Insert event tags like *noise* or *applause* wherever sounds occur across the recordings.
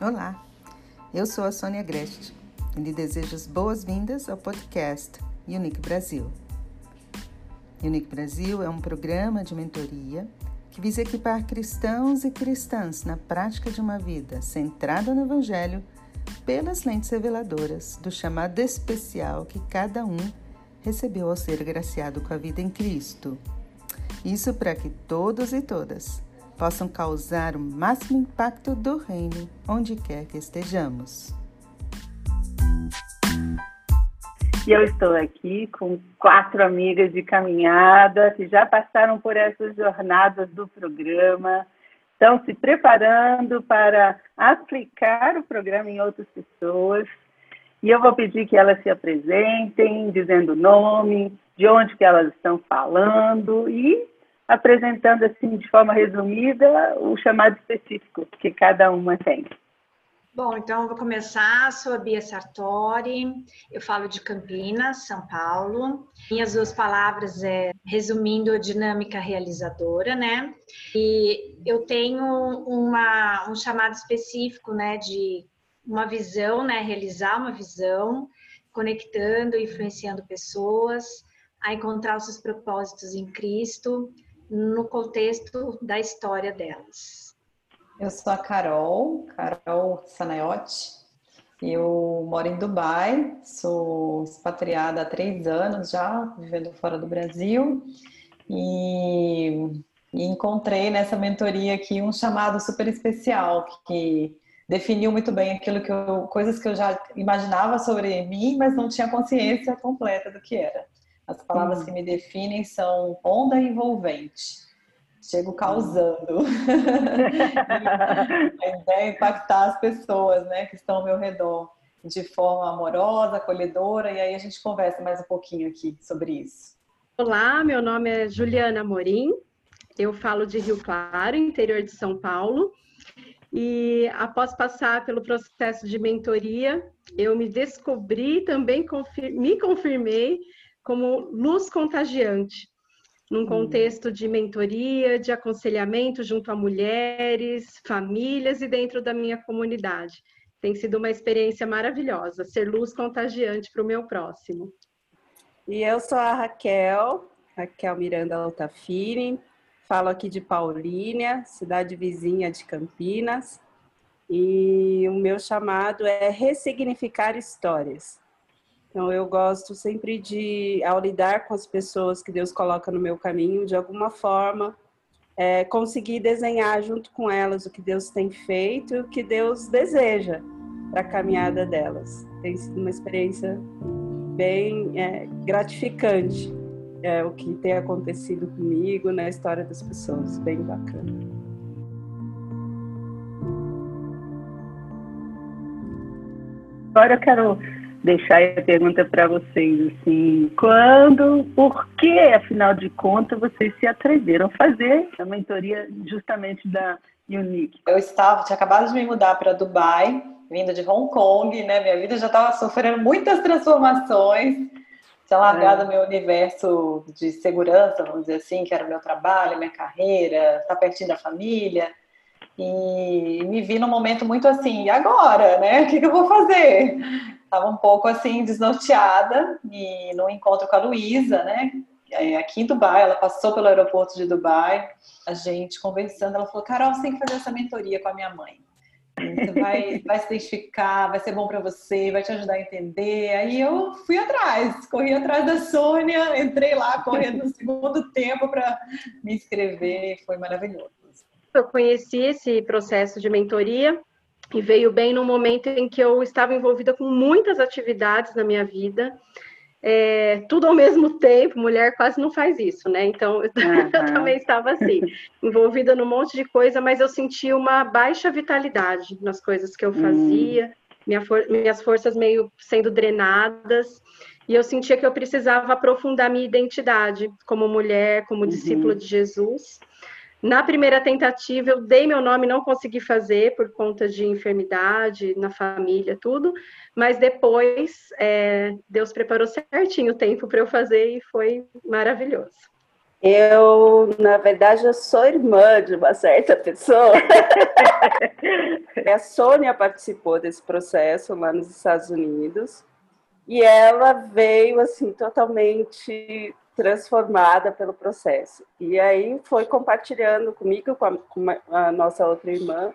Olá, eu sou a Sônia Grest e lhe desejo as boas-vindas ao podcast Unique Brasil. Unique Brasil é um programa de mentoria que visa equipar cristãos e cristãs na prática de uma vida centrada no Evangelho pelas lentes reveladoras do chamado especial que cada um recebeu ao ser graciado com a vida em Cristo. Isso para que todos e todas possam causar o máximo impacto do reino onde quer que estejamos. E eu estou aqui com quatro amigas de caminhada que já passaram por essas jornadas do programa, estão se preparando para aplicar o programa em outras pessoas. E eu vou pedir que elas se apresentem, dizendo o nome, de onde que elas estão falando e apresentando assim de forma resumida o chamado específico que cada uma tem. Bom, então eu vou começar. Sou a Bia Sartori, eu falo de Campinas, São Paulo. Minhas duas palavras é resumindo a dinâmica realizadora, né? E eu tenho uma, um chamado específico, né, de uma visão, né, realizar uma visão, conectando, influenciando pessoas a encontrar os seus propósitos em Cristo, no contexto da história delas. Eu sou a Carol, Carol Sanayotti. Eu moro em Dubai, sou expatriada há três anos já, vivendo fora do Brasil. E, e encontrei nessa mentoria aqui um chamado super especial que definiu muito bem aquilo que eu, coisas que eu já imaginava sobre mim, mas não tinha consciência completa do que era. As palavras que me definem são onda envolvente. Chego causando. *laughs* a ideia é impactar as pessoas né, que estão ao meu redor de forma amorosa, acolhedora, e aí a gente conversa mais um pouquinho aqui sobre isso. Olá, meu nome é Juliana Morim, eu falo de Rio Claro, interior de São Paulo, e após passar pelo processo de mentoria, eu me descobri, também confir me confirmei como luz contagiante, num hum. contexto de mentoria, de aconselhamento junto a mulheres, famílias e dentro da minha comunidade. Tem sido uma experiência maravilhosa, ser luz contagiante para o meu próximo. E eu sou a Raquel, Raquel Miranda Altafini, falo aqui de Paulínia, cidade vizinha de Campinas, e o meu chamado é ressignificar histórias. Então, eu gosto sempre de, ao lidar com as pessoas que Deus coloca no meu caminho, de alguma forma, é, conseguir desenhar junto com elas o que Deus tem feito e o que Deus deseja para a caminhada delas. Tem sido uma experiência bem é, gratificante é, o que tem acontecido comigo na história das pessoas, bem bacana. Agora eu quero deixar a pergunta para vocês, assim, quando, por que, afinal de contas, vocês se atreveram a fazer a mentoria justamente da Unique? Eu estava, tinha acabado de me mudar para Dubai, vindo de Hong Kong, né? Minha vida já estava sofrendo muitas transformações, tinha largado é. meu universo de segurança, vamos dizer assim, que era o meu trabalho, minha carreira, estar tá pertinho da família. E me vi num momento muito assim, e agora, né? O que, eu vou fazer? Estava um pouco assim, desnorteada, e no encontro com a Luísa, né? Aqui em Dubai, ela passou pelo aeroporto de Dubai, a gente conversando, ela falou: Carol, você tem que fazer essa mentoria com a minha mãe. Você vai, *laughs* vai se identificar, vai ser bom para você, vai te ajudar a entender. Aí eu fui atrás, corri atrás da Sônia, entrei lá correndo no segundo tempo para me inscrever, foi maravilhoso. Eu conheci esse processo de mentoria e veio bem no momento em que eu estava envolvida com muitas atividades na minha vida, é, tudo ao mesmo *laughs* tempo, mulher quase não faz isso, né? Então *laughs* eu, uhum. eu também estava assim, envolvida num monte de coisa, mas eu senti uma baixa vitalidade nas coisas que eu hum. fazia, uhum. minha for minhas forças meio sendo drenadas, e eu sentia que eu precisava aprofundar minha identidade como mulher, como uhum. discípula de Jesus. Na primeira tentativa, eu dei meu nome, não consegui fazer por conta de enfermidade na família, tudo. Mas depois, é, Deus preparou certinho o tempo para eu fazer e foi maravilhoso. Eu, na verdade, eu sou irmã de uma certa pessoa. *laughs* a Sônia participou desse processo lá nos Estados Unidos e ela veio assim totalmente transformada pelo processo. E aí foi compartilhando comigo, com a, com a nossa outra irmã,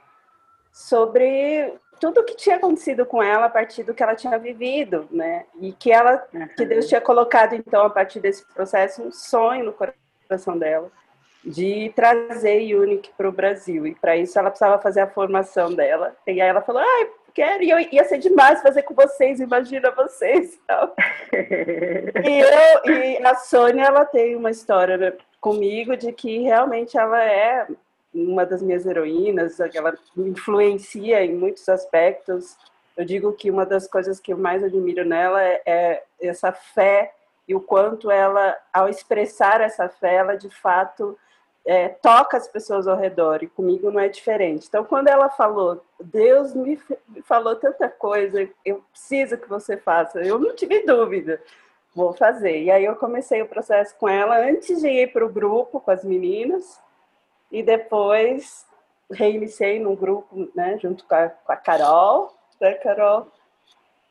sobre tudo o que tinha acontecido com ela a partir do que ela tinha vivido, né? E que ela, que Deus tinha colocado então a partir desse processo um sonho no coração dela de trazer Unique para o Brasil. E para isso ela precisava fazer a formação dela. E aí ela falou: "Ai, quero, e eu, ia ser demais fazer com vocês, imagina vocês. Tal. e, eu, e a Sônia, ela tem uma história né, comigo de que realmente ela é uma das minhas heroínas, ela me influencia em muitos aspectos. Eu digo que uma das coisas que eu mais admiro nela é, é essa fé e o quanto ela, ao expressar essa fé, ela de fato é, toca as pessoas ao redor e comigo não é diferente. Então, quando ela falou, Deus me falou tanta coisa, eu preciso que você faça, eu não tive dúvida, vou fazer. E aí eu comecei o processo com ela antes de ir para o grupo com as meninas e depois reiniciei no grupo, né, junto com a, com a Carol, né, Carol?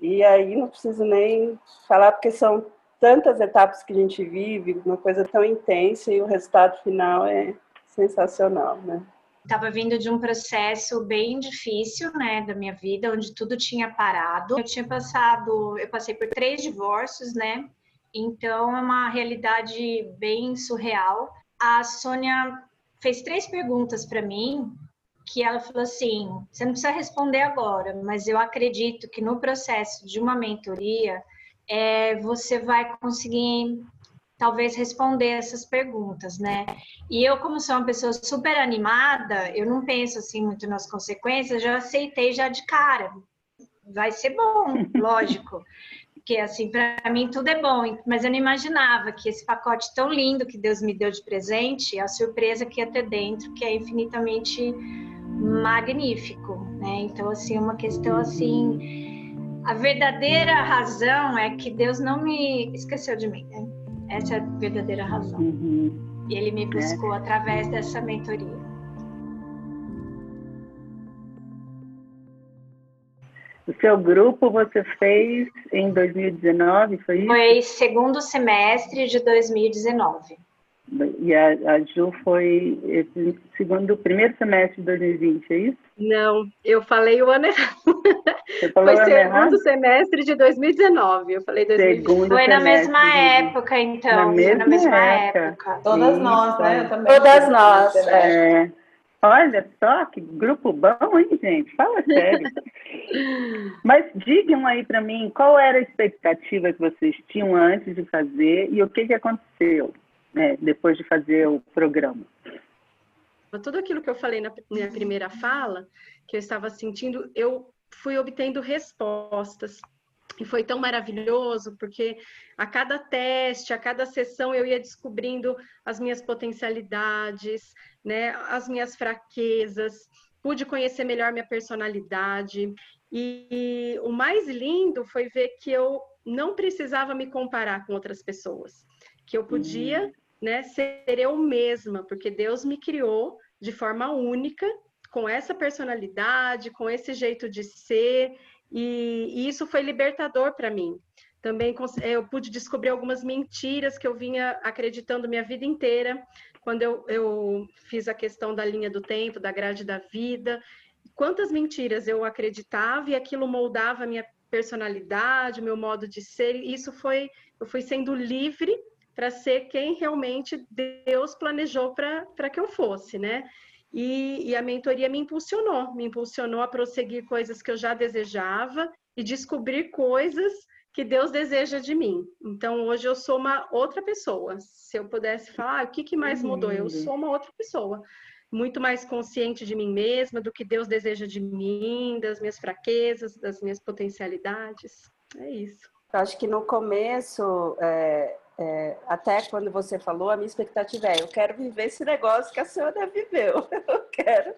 E aí não preciso nem falar porque são tantas etapas que a gente vive, uma coisa tão intensa e o resultado final é sensacional, né? Estava vindo de um processo bem difícil, né, da minha vida, onde tudo tinha parado. Eu tinha passado, eu passei por três divórcios, né? Então é uma realidade bem surreal. A Sônia fez três perguntas para mim que ela falou assim: você não precisa responder agora, mas eu acredito que no processo de uma mentoria é, você vai conseguir talvez responder essas perguntas, né? E eu, como sou uma pessoa super animada, eu não penso assim muito nas consequências, já aceitei já de cara. Vai ser bom, *laughs* lógico. Porque assim, para mim tudo é bom, mas eu não imaginava que esse pacote tão lindo que Deus me deu de presente, a surpresa que ia ter dentro, que é infinitamente magnífico, né? Então assim, é uma questão assim, a verdadeira razão é que Deus não me esqueceu de mim. Né? Essa é a verdadeira razão. Uhum. E Ele me buscou é. através dessa mentoria. O seu grupo você fez em 2019, foi isso? Foi segundo semestre de 2019. E a, a Ju foi esse segundo, primeiro semestre de 2020, é isso? Não, eu falei o ano errado. *laughs* Foi segundo errado? semestre de 2019. Eu falei 2020. Segundo foi na mesma época, então. Na mesma, na mesma época. época. Todas nós, né? Eu também. Todas nós. É. Olha só, que grupo bom, hein, gente? Fala sério. *laughs* Mas digam aí para mim, qual era a expectativa que vocês tinham antes de fazer e o que, que aconteceu? Né, depois de fazer o programa? Tudo aquilo que eu falei na minha primeira fala, que eu estava sentindo, eu fui obtendo respostas. E foi tão maravilhoso, porque a cada teste, a cada sessão, eu ia descobrindo as minhas potencialidades, né, as minhas fraquezas, pude conhecer melhor minha personalidade. E, e o mais lindo foi ver que eu não precisava me comparar com outras pessoas, que eu podia hum né, ser eu mesma, porque Deus me criou de forma única, com essa personalidade, com esse jeito de ser, e, e isso foi libertador para mim. Também eu pude descobrir algumas mentiras que eu vinha acreditando minha vida inteira, quando eu, eu fiz a questão da linha do tempo, da grade da vida. Quantas mentiras eu acreditava e aquilo moldava a minha personalidade, meu modo de ser. Isso foi, eu fui sendo livre para ser quem realmente Deus planejou para que eu fosse, né? E, e, a mentoria me impulsionou, me impulsionou a prosseguir coisas que eu já desejava e descobrir coisas que Deus deseja de mim. Então, hoje eu sou uma outra pessoa. Se eu pudesse falar, ah, o que, que mais mudou? Eu sou uma outra pessoa. Muito mais consciente de mim mesma, do que Deus deseja de mim, das minhas fraquezas, das minhas potencialidades. É isso. Eu acho que no começo, é, é, até quando você falou, a minha expectativa é: eu quero viver esse negócio que a senhora viveu, *laughs* eu quero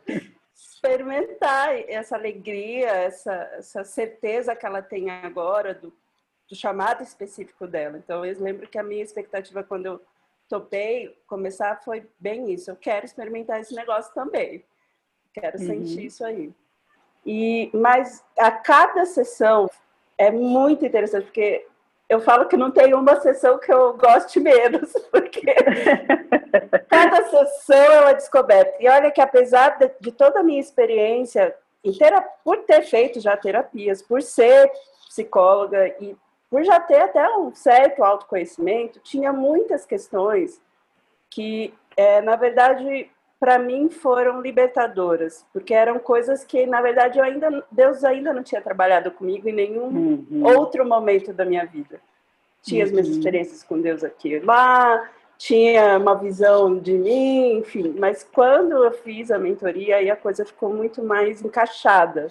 experimentar essa alegria, essa, essa certeza que ela tem agora do, do chamado específico dela. Então, eu lembro que a minha expectativa quando eu topei começar foi bem isso. Eu quero experimentar esse negócio também. Quero uhum. sentir isso aí. E mas a cada sessão é muito interessante porque eu falo que não tem uma sessão que eu goste menos, *laughs* porque *laughs* cada sessão é uma descoberta. E olha que apesar de, de toda a minha experiência por ter feito já terapias, por ser psicóloga e por já ter até um certo autoconhecimento, tinha muitas questões que, é, na verdade, para mim foram libertadoras, porque eram coisas que, na verdade, eu ainda, Deus ainda não tinha trabalhado comigo em nenhum uhum. outro momento da minha vida. Tinha uhum. as minhas uhum. experiências com Deus aqui e lá, tinha uma visão de mim, enfim, mas quando eu fiz a mentoria, aí a coisa ficou muito mais encaixada,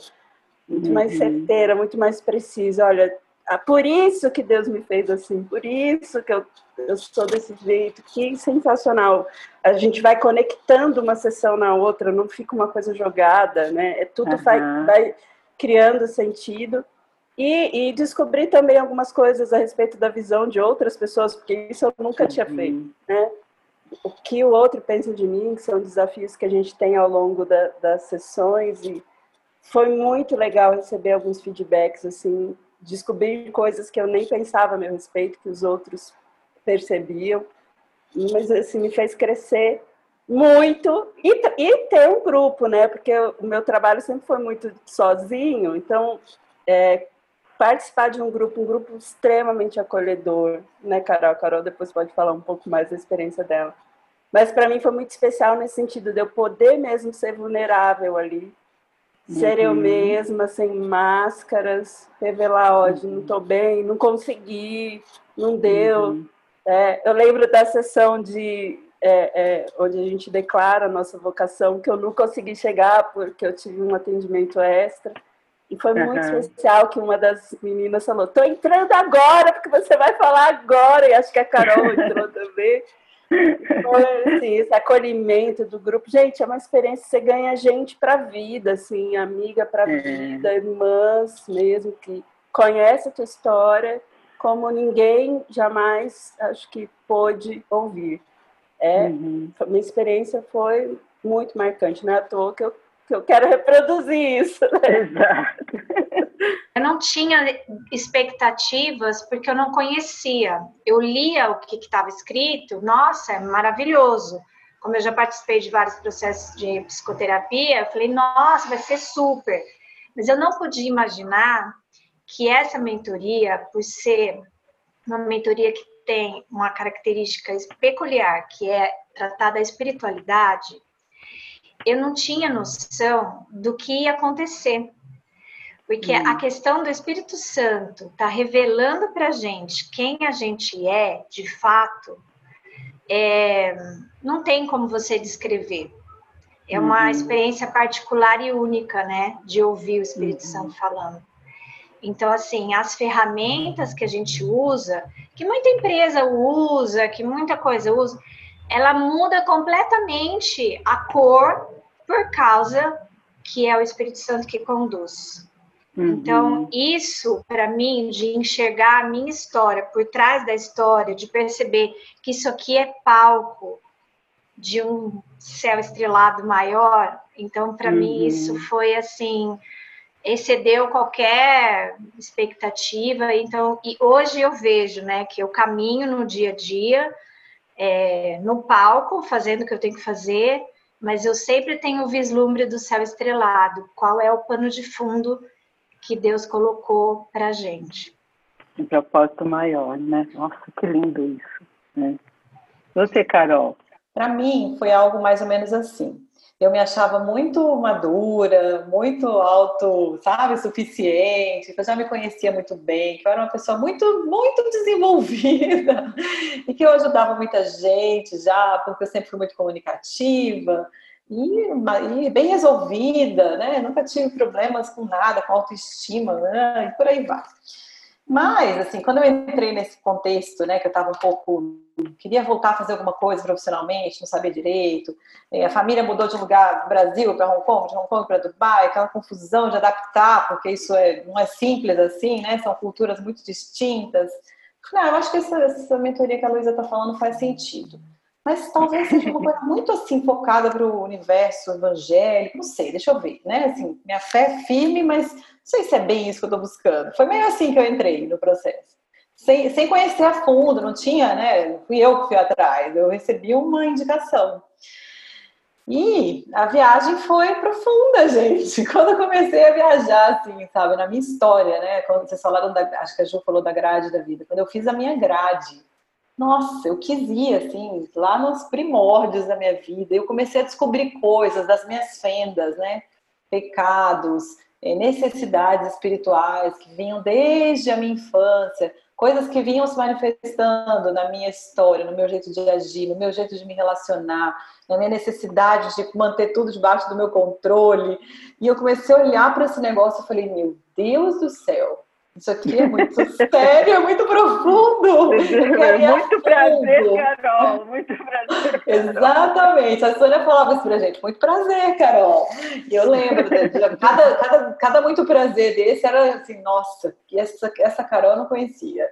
muito uhum. mais certeira, muito mais precisa. Olha, ah, por isso que Deus me fez assim, por isso que eu, eu sou desse jeito, que sensacional. A gente vai conectando uma sessão na outra, não fica uma coisa jogada, né? É, tudo uhum. vai, vai criando sentido. E, e descobri também algumas coisas a respeito da visão de outras pessoas, porque isso eu nunca tinha feito, né? O que o outro pensa de mim, que são desafios que a gente tem ao longo da, das sessões, e foi muito legal receber alguns feedbacks, assim, descobrir coisas que eu nem pensava a meu respeito, que os outros percebiam. Mas assim, me fez crescer muito e, e ter um grupo, né? Porque o meu trabalho sempre foi muito sozinho, então é, participar de um grupo, um grupo extremamente acolhedor, né, Carol? A Carol depois pode falar um pouco mais da experiência dela. Mas para mim foi muito especial nesse sentido de eu poder mesmo ser vulnerável ali, Ser uhum. eu mesma, sem máscaras, revelar, ó, uhum. não estou bem, não consegui, não deu. Uhum. É, eu lembro da sessão de é, é, onde a gente declara a nossa vocação, que eu não consegui chegar porque eu tive um atendimento extra. E foi muito especial que uma das meninas falou: "Tô entrando agora porque você vai falar agora". E acho que a Carol entrou também. Foi, assim, esse acolhimento do grupo. Gente, é uma experiência que você ganha gente para a vida, assim, amiga para a é. vida, irmãs mesmo, que conhece a tua história como ninguém jamais, acho que, pôde ouvir. É, uhum. Minha experiência foi muito marcante, não é à toa que eu que eu quero reproduzir isso. Né? Exato. Eu não tinha expectativas porque eu não conhecia. Eu lia o que estava escrito, nossa, é maravilhoso. Como eu já participei de vários processos de psicoterapia, eu falei, nossa, vai ser super. Mas eu não podia imaginar que essa mentoria, por ser uma mentoria que tem uma característica peculiar, que é tratar da espiritualidade, eu não tinha noção do que ia acontecer. Porque hum. a questão do Espírito Santo tá revelando para a gente quem a gente é, de fato, é, não tem como você descrever. É uma uhum. experiência particular e única, né, de ouvir o Espírito uhum. Santo falando. Então, assim, as ferramentas que a gente usa, que muita empresa usa, que muita coisa usa, ela muda completamente a cor por causa que é o Espírito Santo que conduz. Uhum. Então, isso, para mim, de enxergar a minha história por trás da história, de perceber que isso aqui é palco de um céu estrelado maior, então, para uhum. mim, isso foi assim excedeu qualquer expectativa. Então, e hoje eu vejo, né, que eu caminho no dia a dia, é, no palco, fazendo o que eu tenho que fazer, mas eu sempre tenho o vislumbre do céu estrelado. Qual é o pano de fundo que Deus colocou para a gente? Um propósito maior, né? Nossa, que lindo isso. Né? Você, Carol? Para mim, foi algo mais ou menos assim eu me achava muito madura, muito auto, sabe, suficiente, que eu já me conhecia muito bem, que eu era uma pessoa muito, muito desenvolvida *laughs* e que eu ajudava muita gente já, porque eu sempre fui muito comunicativa e, e bem resolvida, né? Nunca tive problemas com nada, com autoestima, né? E por aí vai. Mas, assim, quando eu entrei nesse contexto, né, que eu estava um pouco. Queria voltar a fazer alguma coisa profissionalmente, não sabia direito, a família mudou de lugar do Brasil para Hong Kong, de Hong Kong para Dubai, aquela confusão de adaptar, porque isso é, não é simples assim, né, são culturas muito distintas. Falei, ah, eu acho que essa, essa mentoria que a Luísa está falando faz sentido. mas talvez seja uma coisa muito assim focada para o universo evangélico, não sei, deixa eu ver, né? Assim, minha fé é firme, mas não sei se é bem isso que eu estou buscando. Foi meio assim que eu entrei no processo. Sem, sem conhecer a fundo, não tinha, né? Fui eu que fui atrás, eu recebi uma indicação. E a viagem foi profunda, *laughs* gente. Quando eu comecei a viajar, assim, sabe, na minha história, né? Quando vocês falaram da, acho que a Ju falou da grade da vida. Quando eu fiz a minha grade, nossa, eu quis ir, assim, lá nos primórdios da minha vida. Eu comecei a descobrir coisas das minhas fendas, né? Pecados, eh, necessidades espirituais que vinham desde a minha infância, coisas que vinham se manifestando na minha história, no meu jeito de agir, no meu jeito de me relacionar, na minha necessidade de manter tudo debaixo do meu controle. E eu comecei a olhar para esse negócio e falei: meu Deus do céu, isso aqui é muito *laughs* sério, é muito profundo. muito prazer, Carol. Muito prazer. Carol. Exatamente. A Sônia falava isso pra gente. Muito prazer, Carol. E eu lembro, de, cada, cada, cada muito prazer desse era assim, nossa, essa, essa Carol eu não conhecia.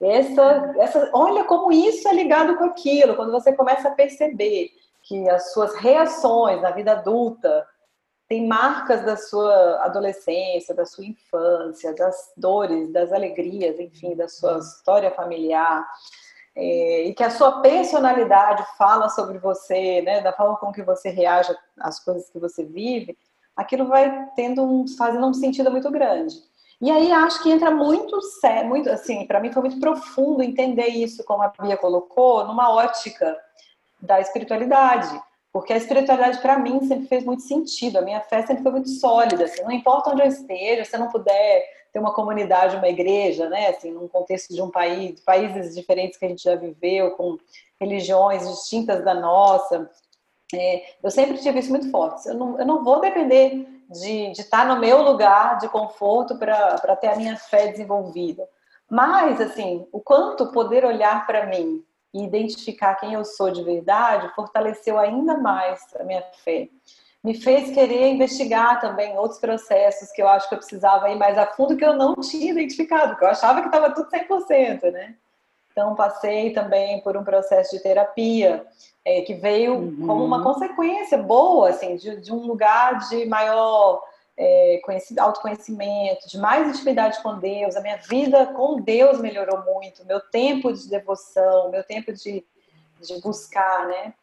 Essa, essa, olha como isso é ligado com aquilo, quando você começa a perceber que as suas reações na vida adulta tem marcas da sua adolescência, da sua infância, das dores, das alegrias, enfim, da sua história familiar, é, e que a sua personalidade fala sobre você, né, da forma com que você reage às coisas que você vive, aquilo vai tendo um, fazendo um sentido muito grande. E aí acho que entra muito, muito assim, para mim foi muito profundo entender isso, como a Bia colocou, numa ótica da espiritualidade porque a espiritualidade, para mim, sempre fez muito sentido. A minha fé sempre foi muito sólida. Assim, não importa onde eu esteja, se eu não puder ter uma comunidade, uma igreja, né? Assim, num contexto de um país, países diferentes que a gente já viveu, com religiões distintas da nossa. É, eu sempre tive isso muito forte. Eu não, eu não vou depender de, de estar no meu lugar de conforto para ter a minha fé desenvolvida. Mas, assim, o quanto poder olhar para mim e identificar quem eu sou de verdade fortaleceu ainda mais a minha fé. Me fez querer investigar também outros processos que eu acho que eu precisava ir mais a fundo que eu não tinha identificado, que eu achava que estava tudo 100%, né? Então, passei também por um processo de terapia é, que veio uhum. como uma consequência boa, assim, de, de um lugar de maior é, autoconhecimento, de mais intimidade com Deus, a minha vida com Deus melhorou muito, meu tempo de devoção, meu tempo de, de buscar, né,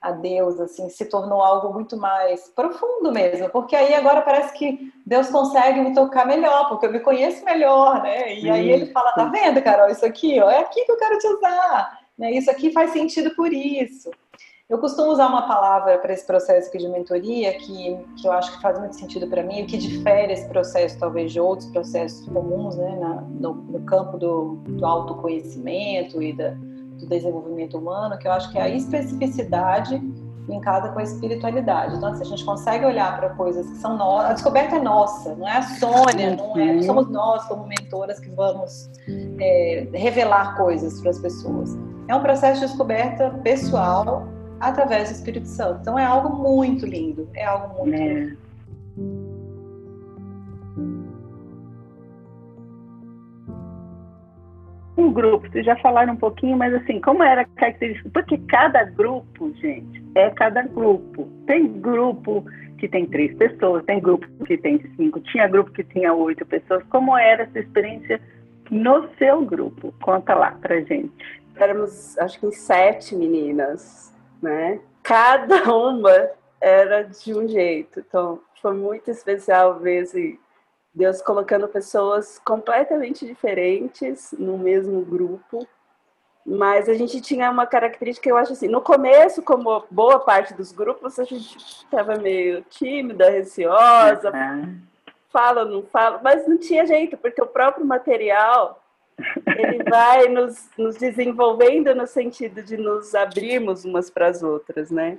a Deus, assim, se tornou algo muito mais profundo mesmo, porque aí agora parece que Deus consegue me tocar melhor, porque eu me conheço melhor, né, e aí ele fala, tá vendo, Carol, isso aqui, ó, é aqui que eu quero te usar, né, isso aqui faz sentido por isso. Eu costumo usar uma palavra para esse processo de mentoria que, que eu acho que faz muito sentido para mim, o que difere esse processo talvez de outros processos comuns né, na, no, no, campo do, do autoconhecimento e da, do desenvolvimento humano, que eu acho que é a especificidade linkada com a espiritualidade. Então, assim, a gente consegue olhar para coisas que são nossas, a descoberta é nossa, não é a Sônia, não, é, não somos nós como mentoras que vamos é, revelar coisas para as pessoas. É um processo de descoberta pessoal através do Espírito Santo. Então é algo muito lindo, é algo muito é. lindo. Um grupo, vocês já falaram um pouquinho, mas assim, como era a característica? Porque cada grupo, gente, é cada grupo. Tem grupo que tem três pessoas, tem grupo que tem cinco, tinha grupo que tinha oito pessoas. Como era essa experiência no seu grupo? Conta lá pra gente. Éramos, acho que, sete meninas né? Cada uma era de um jeito. Então, foi muito especial ver assim, Deus colocando pessoas completamente diferentes no mesmo grupo. Mas a gente tinha uma característica eu acho assim, no começo, como boa parte dos grupos, a gente estava meio tímida, receosa, uhum. fala, não fala, mas não tinha jeito, porque o próprio material ele vai nos, nos desenvolvendo no sentido de nos abrirmos umas para as outras, né?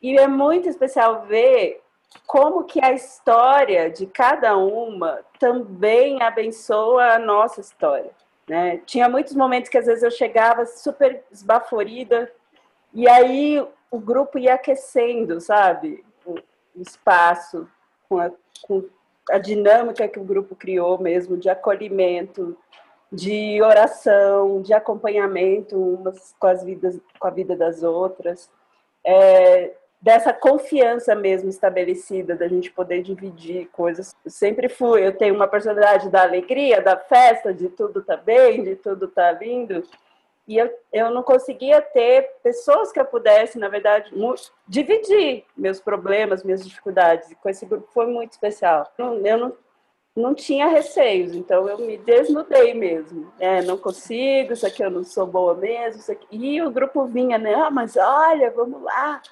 E é muito especial ver como que a história de cada uma também abençoa a nossa história, né? Tinha muitos momentos que às vezes eu chegava super esbaforida e aí o grupo ia aquecendo, sabe? O, espaço com a, com a dinâmica que o grupo criou mesmo de acolhimento, de oração, de acompanhamento umas com, as vidas, com a vida das outras, é, dessa confiança mesmo estabelecida, da gente poder dividir coisas. Eu sempre fui, eu tenho uma personalidade da alegria, da festa, de tudo tá bem, de tudo tá lindo, e eu, eu não conseguia ter pessoas que eu pudesse, na verdade, dividir meus problemas, minhas dificuldades. E com esse grupo foi muito especial. Eu, não, não tinha receios, então eu me desnudei mesmo. É, não consigo, isso aqui eu não sou boa mesmo. Isso aqui. E o grupo vinha, né? Ah, mas olha, vamos lá.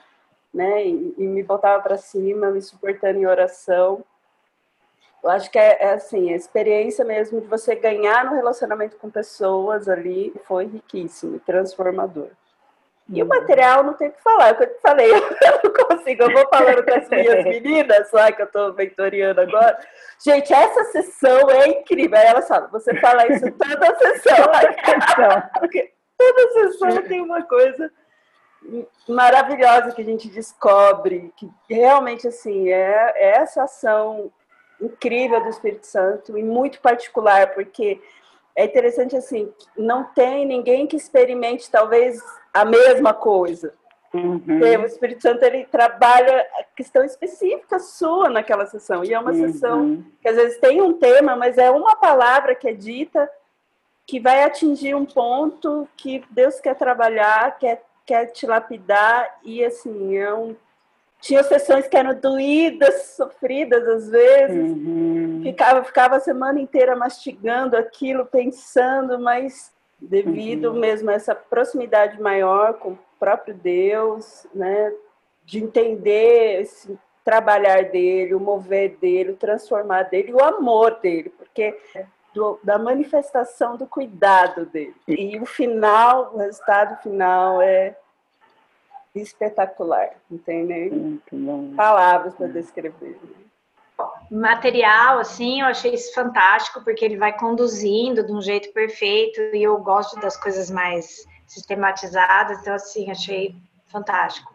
Né? E, e me botava para cima, me suportando em oração. Eu acho que é, é, assim, a experiência mesmo de você ganhar no relacionamento com pessoas ali foi riquíssimo, transformador. E o material não tem o que falar, é o que eu falei, *laughs* eu não consigo, eu vou falando com as minhas *laughs* meninas lá, que eu estou mentoriando agora. Gente, essa sessão é incrível. Aí elas falam, você fala isso toda a sessão. *laughs* Porque toda sessão tem uma coisa maravilhosa que a gente descobre, que realmente assim, é, é essa ação incrível do Espírito Santo e muito particular, porque é interessante assim, não tem ninguém que experimente talvez a mesma coisa. Uhum. O Espírito Santo ele trabalha a questão específica sua naquela sessão e é uma uhum. sessão que às vezes tem um tema, mas é uma palavra que é dita que vai atingir um ponto que Deus quer trabalhar, quer quer te lapidar e assim é um tinha sessões que eram doídas, sofridas às vezes. Uhum. Ficava, ficava a semana inteira mastigando aquilo, pensando, mas devido uhum. mesmo a essa proximidade maior com o próprio Deus, né, de entender esse trabalhar dele, o mover dele, o transformar dele, o amor dele, porque do, da manifestação do cuidado dele. E o final, o resultado final é espetacular, entende? Palavras para descrever. Material, assim, eu achei isso fantástico, porque ele vai conduzindo de um jeito perfeito, e eu gosto das coisas mais sistematizadas, então, assim, achei fantástico.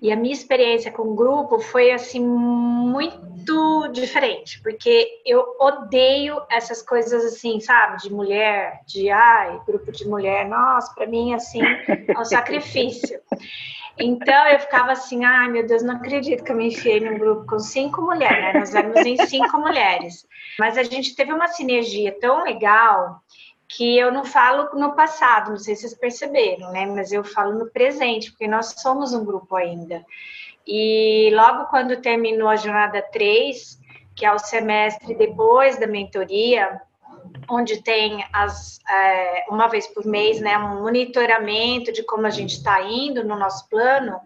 E a minha experiência com o grupo foi assim muito diferente, porque eu odeio essas coisas assim, sabe, de mulher, de ai, grupo de mulher, nossa, para mim assim, é um sacrifício. *laughs* Então eu ficava assim, ai meu Deus, não acredito que eu me enfiei num grupo com cinco mulheres, né? Nós éramos em cinco mulheres. Mas a gente teve uma sinergia tão legal que eu não falo no passado, não sei se vocês perceberam, né? Mas eu falo no presente, porque nós somos um grupo ainda. E logo quando terminou a jornada 3, que é o semestre depois da mentoria, onde tem as, é, uma vez por mês, né, um monitoramento de como a gente está indo no nosso plano.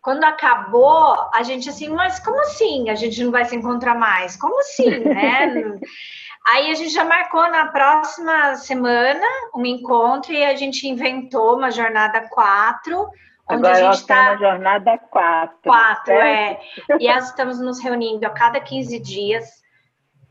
Quando acabou, a gente assim, mas como assim? A gente não vai se encontrar mais? Como assim, né? *laughs* Aí a gente já marcou na próxima semana um encontro e a gente inventou uma jornada 4, onde Agora a gente está na jornada 4. 4, é. E nós estamos nos reunindo a cada 15 dias,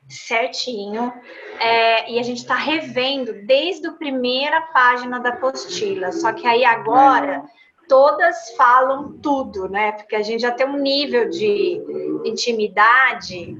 certinho. É, e a gente está revendo desde a primeira página da apostila. Só que aí agora todas falam tudo, né? Porque a gente já tem um nível de intimidade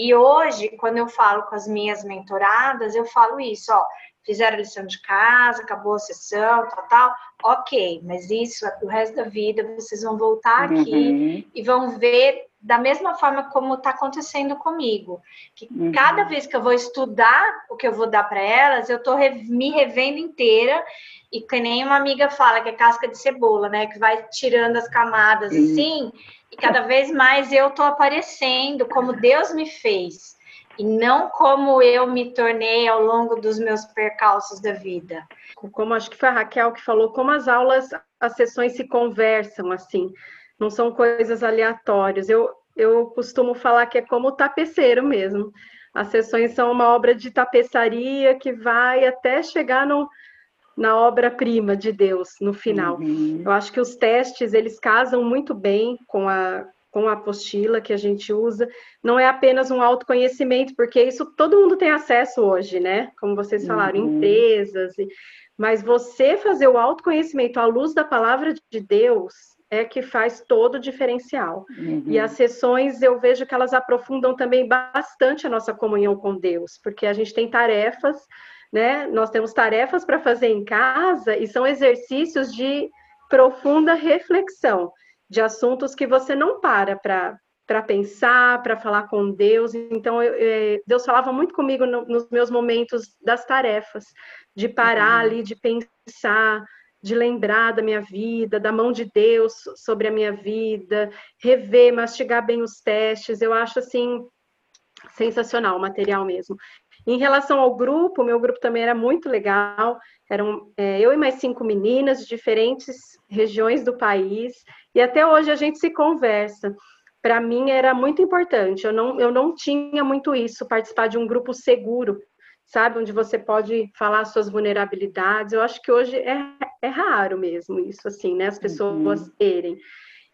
e hoje, quando eu falo com as minhas mentoradas, eu falo isso, ó, fizeram a lição de casa, acabou a sessão, tal, tal, ok, mas isso é pro resto da vida, vocês vão voltar aqui uhum. e vão ver da mesma forma como está acontecendo comigo, que uhum. cada vez que eu vou estudar o que eu vou dar para elas, eu estou re me revendo inteira e que nem uma amiga fala que é casca de cebola, né, que vai tirando as camadas uhum. assim, e cada vez mais eu estou aparecendo como Deus me fez e não como eu me tornei ao longo dos meus percalços da vida. Como acho que foi a Raquel que falou, como as aulas, as sessões se conversam assim, não são coisas aleatórias. Eu, eu costumo falar que é como o tapeceiro mesmo. As sessões são uma obra de tapeçaria que vai até chegar no, na obra-prima de Deus no final. Uhum. Eu acho que os testes eles casam muito bem com a com a apostila que a gente usa. Não é apenas um autoconhecimento, porque isso todo mundo tem acesso hoje, né? Como vocês falaram, uhum. empresas. Mas você fazer o autoconhecimento à luz da palavra de Deus é que faz todo o diferencial. Uhum. E as sessões eu vejo que elas aprofundam também bastante a nossa comunhão com Deus, porque a gente tem tarefas né? Nós temos tarefas para fazer em casa e são exercícios de profunda reflexão de assuntos que você não para para pensar, para falar com Deus. Então, eu, eu, Deus falava muito comigo no, nos meus momentos das tarefas, de parar uhum. ali, de pensar, de lembrar da minha vida, da mão de Deus sobre a minha vida, rever, mastigar bem os testes. Eu acho assim sensacional o material mesmo. Em relação ao grupo, meu grupo também era muito legal. Eram é, eu e mais cinco meninas de diferentes regiões do país, e até hoje a gente se conversa. Para mim era muito importante. Eu não, eu não tinha muito isso, participar de um grupo seguro, sabe? Onde você pode falar suas vulnerabilidades. Eu acho que hoje é, é raro mesmo isso, assim, né? As pessoas uhum. terem.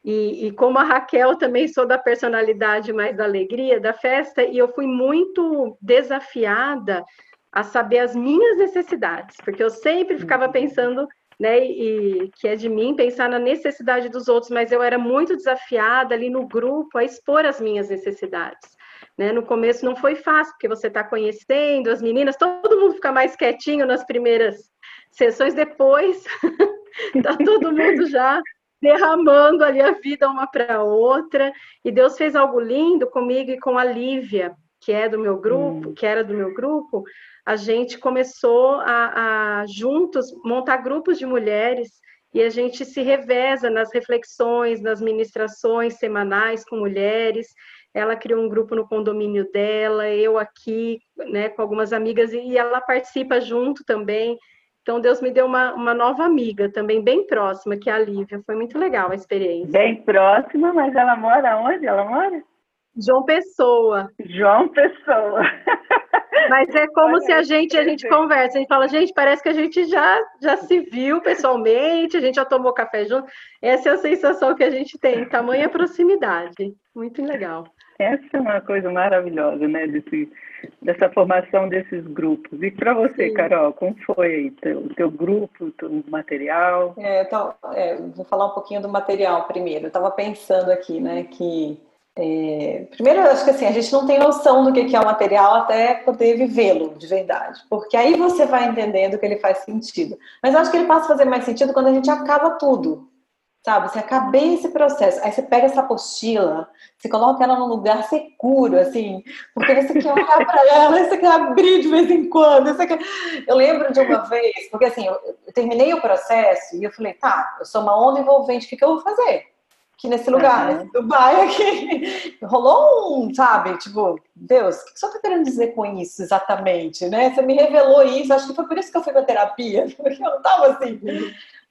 E, e, como a Raquel também sou da personalidade mais da alegria da festa, e eu fui muito desafiada a saber as minhas necessidades, porque eu sempre ficava uhum. pensando, né, e que é de mim pensar na necessidade dos outros, mas eu era muito desafiada ali no grupo a expor as minhas necessidades. Né? No começo não foi fácil, porque você está conhecendo as meninas, todo mundo fica mais quietinho nas primeiras sessões, depois está *laughs* todo mundo já derramando ali a vida uma para outra. E Deus fez algo lindo comigo e com a Lívia, que é do meu grupo, hum. que era do meu grupo. A gente começou a, a juntos montar grupos de mulheres e a gente se reveza nas reflexões, nas ministrações semanais com mulheres. Ela criou um grupo no condomínio dela, eu aqui, né, com algumas amigas, e ela participa junto também. Então, Deus me deu uma, uma nova amiga também, bem próxima, que é a Lívia. Foi muito legal a experiência. Bem próxima, mas ela mora onde? Ela mora? João Pessoa. João Pessoa. *laughs* Mas é como Olha, se a gente a gente conversa, a gente fala, gente, parece que a gente já já se viu pessoalmente, a gente já tomou café junto. Essa é a sensação que a gente tem, tamanha proximidade. Muito legal. Essa é uma coisa maravilhosa, né, desse, dessa formação desses grupos. E para você, Sim. Carol, como foi o teu, grupo, teu material? É, então, é, vou falar um pouquinho do material primeiro. Eu estava pensando aqui, né, que é, primeiro, eu acho que assim, a gente não tem noção do que é o material até poder vivê-lo de verdade, porque aí você vai entendendo que ele faz sentido. Mas eu acho que ele passa a fazer mais sentido quando a gente acaba tudo sabe? Você acabei esse processo, aí você pega essa apostila, você coloca ela num lugar seguro, assim, porque você quer olhar para ela, você quer abrir de vez em quando. Você quer... Eu lembro de uma vez, porque assim, eu, eu terminei o processo e eu falei, tá, eu sou uma onda envolvente, o que, que eu vou fazer? Aqui nesse lugar, uhum. nesse Dubai aqui. Rolou um, sabe, tipo, Deus, o que você está querendo dizer com isso exatamente, né? Você me revelou isso, acho que foi por isso que eu fui pra terapia, *laughs* porque eu não tava assim.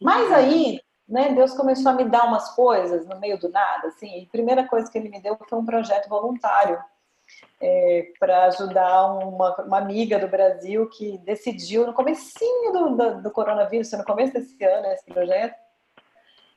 Mas aí, né, Deus começou a me dar umas coisas no meio do nada, assim, e a primeira coisa que ele me deu foi um projeto voluntário é, para ajudar uma, uma, amiga do Brasil que decidiu no comecinho do, do, do coronavírus, no começo desse ano, esse projeto,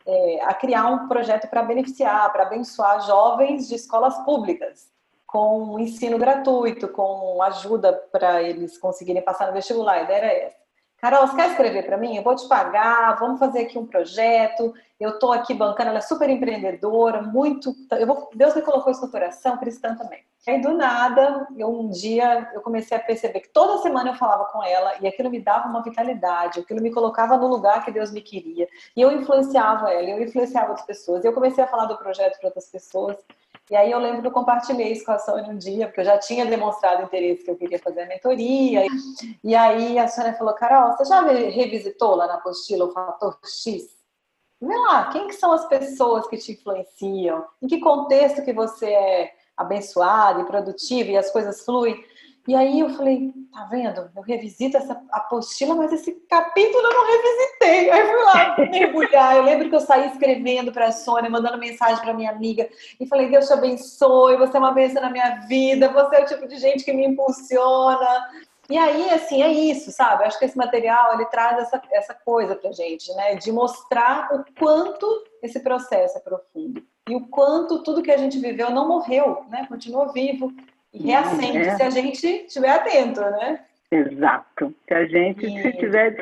é, a criar um projeto para beneficiar, para abençoar jovens de escolas públicas com ensino gratuito, com ajuda para eles conseguirem passar no vestibular. A ideia era essa. Carol, você quer escrever para mim? Eu vou te pagar, vamos fazer aqui um projeto. Eu estou aqui bancando, ela é super empreendedora, muito. Eu vou, Deus me colocou isso no coração, cristã também. Aí do nada, eu um dia eu comecei a perceber que toda semana eu falava com ela e aquilo me dava uma vitalidade, aquilo me colocava no lugar que Deus me queria. E eu influenciava ela, eu influenciava outras pessoas. E eu comecei a falar do projeto para outras pessoas. E aí eu lembro que eu compartilhei isso com a Sônia um dia, porque eu já tinha demonstrado interesse que eu queria fazer a mentoria. E aí a Sônia falou, Carol, você já revisitou lá na apostila o fator X? Vê lá, quem que são as pessoas que te influenciam? Em que contexto que você é abençoado e produtivo e as coisas fluem? E aí eu falei, tá vendo? Eu revisito essa apostila, mas esse capítulo eu não revisitei. Aí fui lá *laughs* mergulhar. Eu lembro que eu saí escrevendo para a Sônia, mandando mensagem para minha amiga e falei: Deus te abençoe, você é uma bênção na minha vida, você é o tipo de gente que me impulsiona. E aí, assim, é isso, sabe? Acho que esse material ele traz essa, essa coisa pra gente, né? De mostrar o quanto esse processo é profundo e o quanto tudo que a gente viveu não morreu, né? Continua vivo e reacende é. se a gente estiver atento, né? Exato. Se a gente, e... se tiver,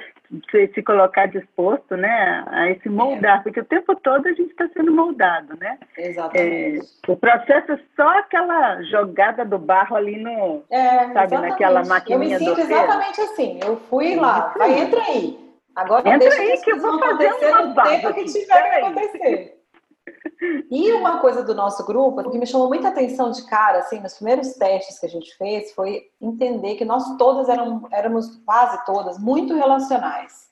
se, se, colocar disposto, né, a se moldar, é. porque o tempo todo a gente está sendo moldado, né? Exatamente. É, o processo é só aquela jogada do barro ali no, é, sabe, exatamente. naquela maquininha do Eu me sinto exatamente assim. Eu fui lá, vai, entra aí. Agora entra aí que eu vou fazer um tempo que tiver que acontecer. E uma coisa do nosso grupo, que me chamou muita atenção de cara, assim, nos primeiros testes que a gente fez, foi entender que nós todas eram, éramos, quase todas, muito relacionais.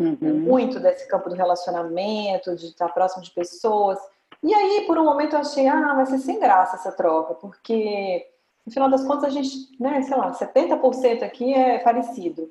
Uhum. Muito desse campo do relacionamento, de estar próximo de pessoas. E aí, por um momento, eu achei, ah, vai ser sem graça essa troca, porque, no final das contas, a gente, né, sei lá, 70% aqui é parecido.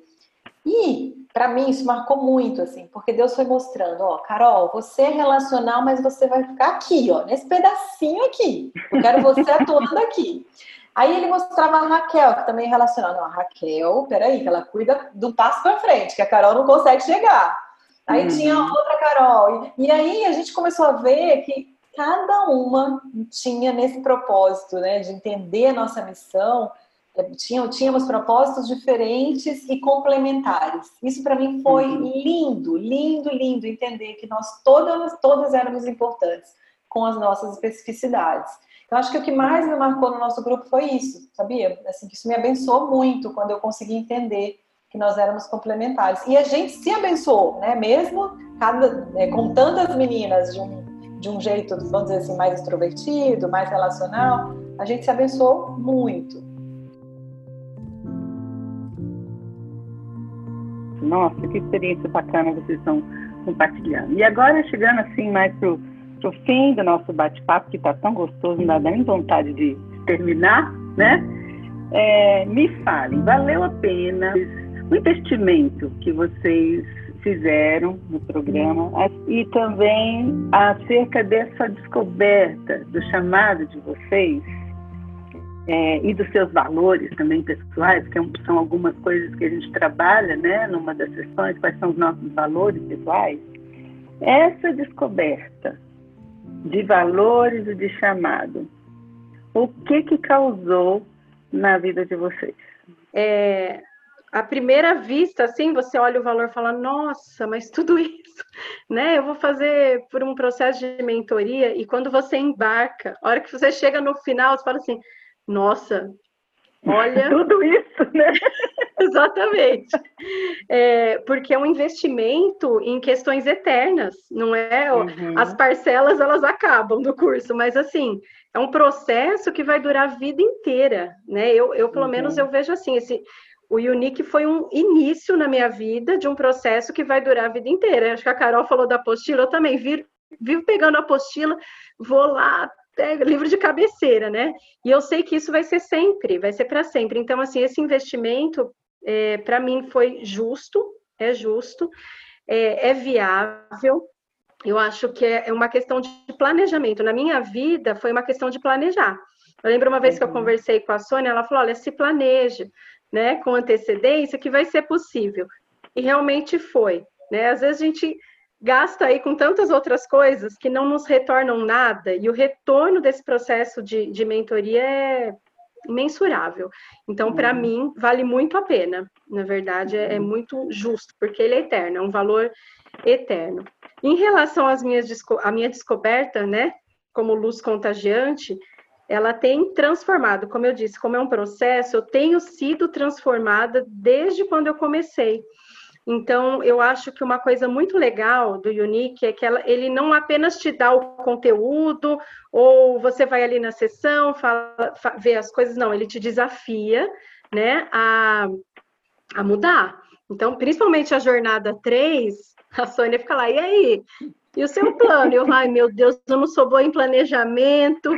E para mim isso marcou muito, assim, porque Deus foi mostrando, ó, Carol, você é relacional, mas você vai ficar aqui, ó, nesse pedacinho aqui. Eu quero você toda daqui. Aí ele mostrava a Raquel, que também é relacional. Não, a Raquel, peraí, que ela cuida do passo para frente, que a Carol não consegue chegar. Aí uhum. tinha outra Carol. E, e aí a gente começou a ver que cada uma tinha nesse propósito, né, de entender a nossa missão, é, tínhamos propósitos diferentes e complementares. Isso para mim foi uhum. lindo, lindo, lindo entender que nós todas, todas éramos importantes com as nossas especificidades. Então acho que o que mais me marcou no nosso grupo foi isso, sabia? Assim, isso me abençoou muito quando eu consegui entender que nós éramos complementares. E a gente se abençoou, né? Mesmo cada, é, com tantas meninas de um, de um jeito, vamos dizer assim, mais extrovertido, mais relacional, a gente se abençoou muito. Nossa, que experiência bacana vocês estão compartilhando. E agora, chegando assim mais pro, pro fim do nosso bate-papo, que está tão gostoso, não dá nem vontade de terminar, né? É, me falem, valeu a pena o investimento que vocês fizeram no programa e também acerca dessa descoberta do chamado de vocês é, e dos seus valores também pessoais, que é são algumas coisas que a gente trabalha, né, numa das sessões, quais são os nossos valores pessoais. Essa descoberta de valores e de chamado, o que que causou na vida de vocês? É, primeira vista, assim, você olha o valor e fala, nossa, mas tudo isso, *laughs* né? Eu vou fazer por um processo de mentoria e quando você embarca, a hora que você chega no final, você fala assim, nossa, olha. *laughs* Tudo isso, né? *laughs* Exatamente. É, porque é um investimento em questões eternas, não é? Uhum. As parcelas elas acabam do curso, mas assim é um processo que vai durar a vida inteira, né? Eu, eu pelo uhum. menos eu vejo assim esse o Unique foi um início na minha vida de um processo que vai durar a vida inteira. Acho que a Carol falou da apostila, eu também vi, vivo pegando a apostila, vou lá, é, livro de cabeceira, né? E eu sei que isso vai ser sempre, vai ser para sempre. Então, assim, esse investimento, é, para mim, foi justo, é justo, é, é, viável. Eu acho que é uma questão de planejamento. Na minha vida, foi uma questão de planejar. Eu lembro uma vez que eu uhum. conversei com a Sônia, ela falou: olha, se planeje, né, com antecedência, que vai ser possível. E realmente foi. Né? Às vezes a gente gasta aí com tantas outras coisas que não nos retornam nada, e o retorno desse processo de, de mentoria é imensurável. Então, para uhum. mim, vale muito a pena. Na verdade, é, é, muito justo, porque ele é eterno, é um valor eterno. Em relação às minhas à minha descoberta, né, como luz contagiante, ela tem transformado, como eu disse, como é um processo, eu tenho sido transformada desde quando eu comecei. Então, eu acho que uma coisa muito legal do Unique é que ela, ele não apenas te dá o conteúdo, ou você vai ali na sessão, fala, vê as coisas, não, ele te desafia né, a, a mudar. Então, principalmente a jornada 3, a Sônia fica lá, e aí? E o seu plano? Eu, ai meu Deus, eu não sou boa em planejamento,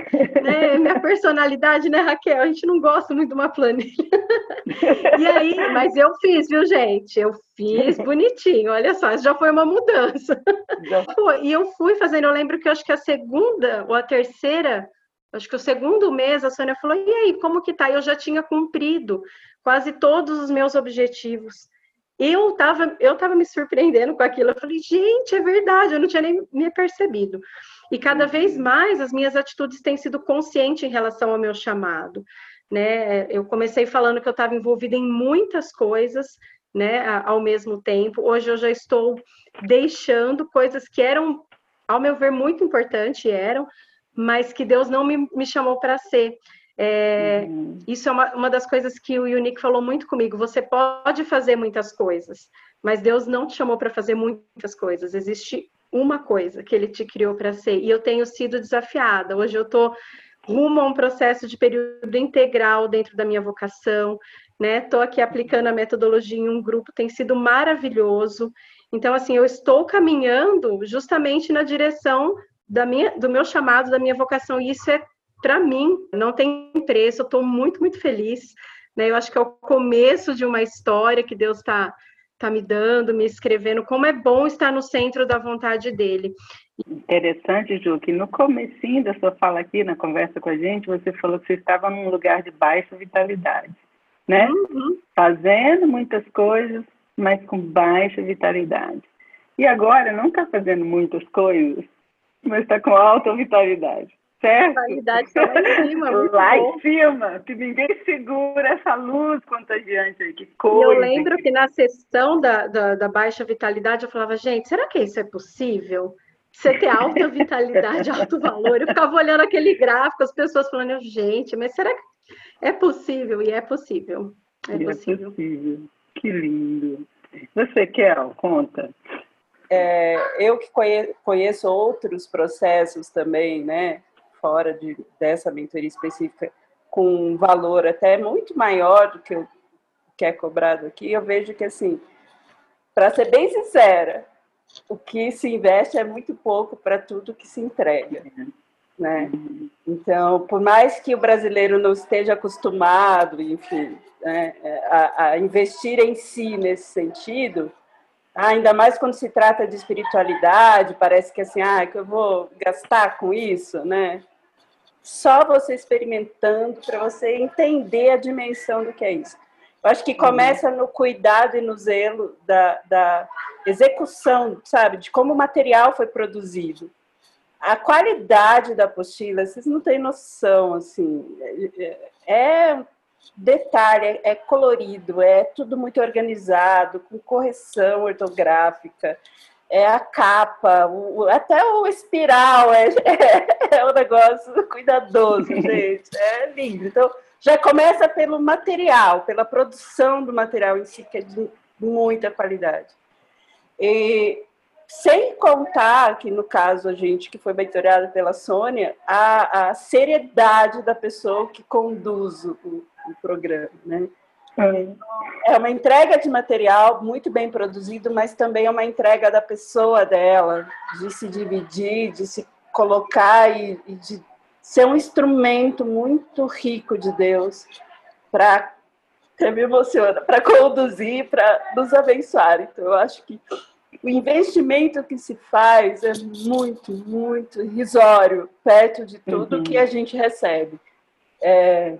né? Minha personalidade, né, Raquel? A gente não gosta muito de uma planilha. *laughs* E aí, mas eu fiz, viu, gente? Eu fiz bonitinho, olha só, isso já foi uma mudança. *laughs* E eu fui fazendo, eu lembro que eu acho que a segunda ou a terceira, acho que o segundo mês, a Sônia falou: e aí, como que tá? Eu já tinha cumprido quase todos os meus objetivos eu estava eu tava me surpreendendo com aquilo. Eu falei, gente, é verdade, eu não tinha nem me percebido. E cada vez mais as minhas atitudes têm sido conscientes em relação ao meu chamado. né? Eu comecei falando que eu estava envolvida em muitas coisas, né, ao mesmo tempo. Hoje eu já estou deixando coisas que eram, ao meu ver, muito importantes, eram, mas que Deus não me, me chamou para ser. É, uhum. Isso é uma, uma das coisas que o Unique falou muito comigo. Você pode fazer muitas coisas, mas Deus não te chamou para fazer muitas coisas. Existe uma coisa que Ele te criou para ser. E eu tenho sido desafiada. Hoje eu estou rumo a um processo de período integral dentro da minha vocação, né? Estou aqui aplicando a metodologia em um grupo, tem sido maravilhoso. Então, assim, eu estou caminhando justamente na direção da minha, do meu chamado, da minha vocação, e isso é para mim não tem preço. Eu estou muito, muito feliz. Né? Eu acho que é o começo de uma história que Deus está tá me dando, me escrevendo. Como é bom estar no centro da vontade dele. Interessante, Ju, que no comecinho da sua fala aqui, na conversa com a gente, você falou que você estava num lugar de baixa vitalidade, né? Uhum. Fazendo muitas coisas, mas com baixa vitalidade. E agora não está fazendo muitas coisas, mas está com alta vitalidade. Certo? A vitalidade está lá em cima. lá bom. em cima, que ninguém segura essa luz contagiante aí, que coisa. Eu lembro que na sessão da, da, da baixa vitalidade eu falava, gente, será que isso é possível? você ter alta vitalidade, alto valor. Eu ficava olhando aquele gráfico, as pessoas falando, gente, mas será que é possível? E é possível. É, é possível. possível. Que lindo. Você, Kel, conta. É, eu que conheço outros processos também, né, fora de, dessa mentoria específica, com um valor até muito maior do que o que é cobrado aqui, eu vejo que, assim, para ser bem sincera, o que se investe é muito pouco para tudo que se entrega. Né? Então, por mais que o brasileiro não esteja acostumado, enfim, né, a, a, investir em si nesse sentido, ainda mais quando se trata de espiritualidade, parece que assim, ah, que eu vou gastar com isso, né? Só você experimentando para você entender a dimensão do que é isso. Eu acho que começa no cuidado e no zelo da, da execução, sabe, de como o material foi produzido. A qualidade da apostila, vocês não têm noção, assim, é, é detalhe, é colorido, é tudo muito organizado, com correção ortográfica, é a capa, o, até o espiral é, *laughs* é, é um negócio cuidadoso, *laughs* gente, é lindo. Então, já começa pelo material, pela produção do material em si, que é de muita qualidade. E sem contar que, no caso, a gente que foi mentorada pela Sônia, a, a seriedade da pessoa que conduz o, o programa, né? É. é uma entrega de material muito bem produzido, mas também é uma entrega da pessoa dela, de se dividir, de se colocar e, e de ser um instrumento muito rico de Deus para me emociona, para conduzir, para nos abençoar. Então, eu acho que o investimento que se faz é muito, muito risório, perto de tudo uhum. que a gente recebe. É,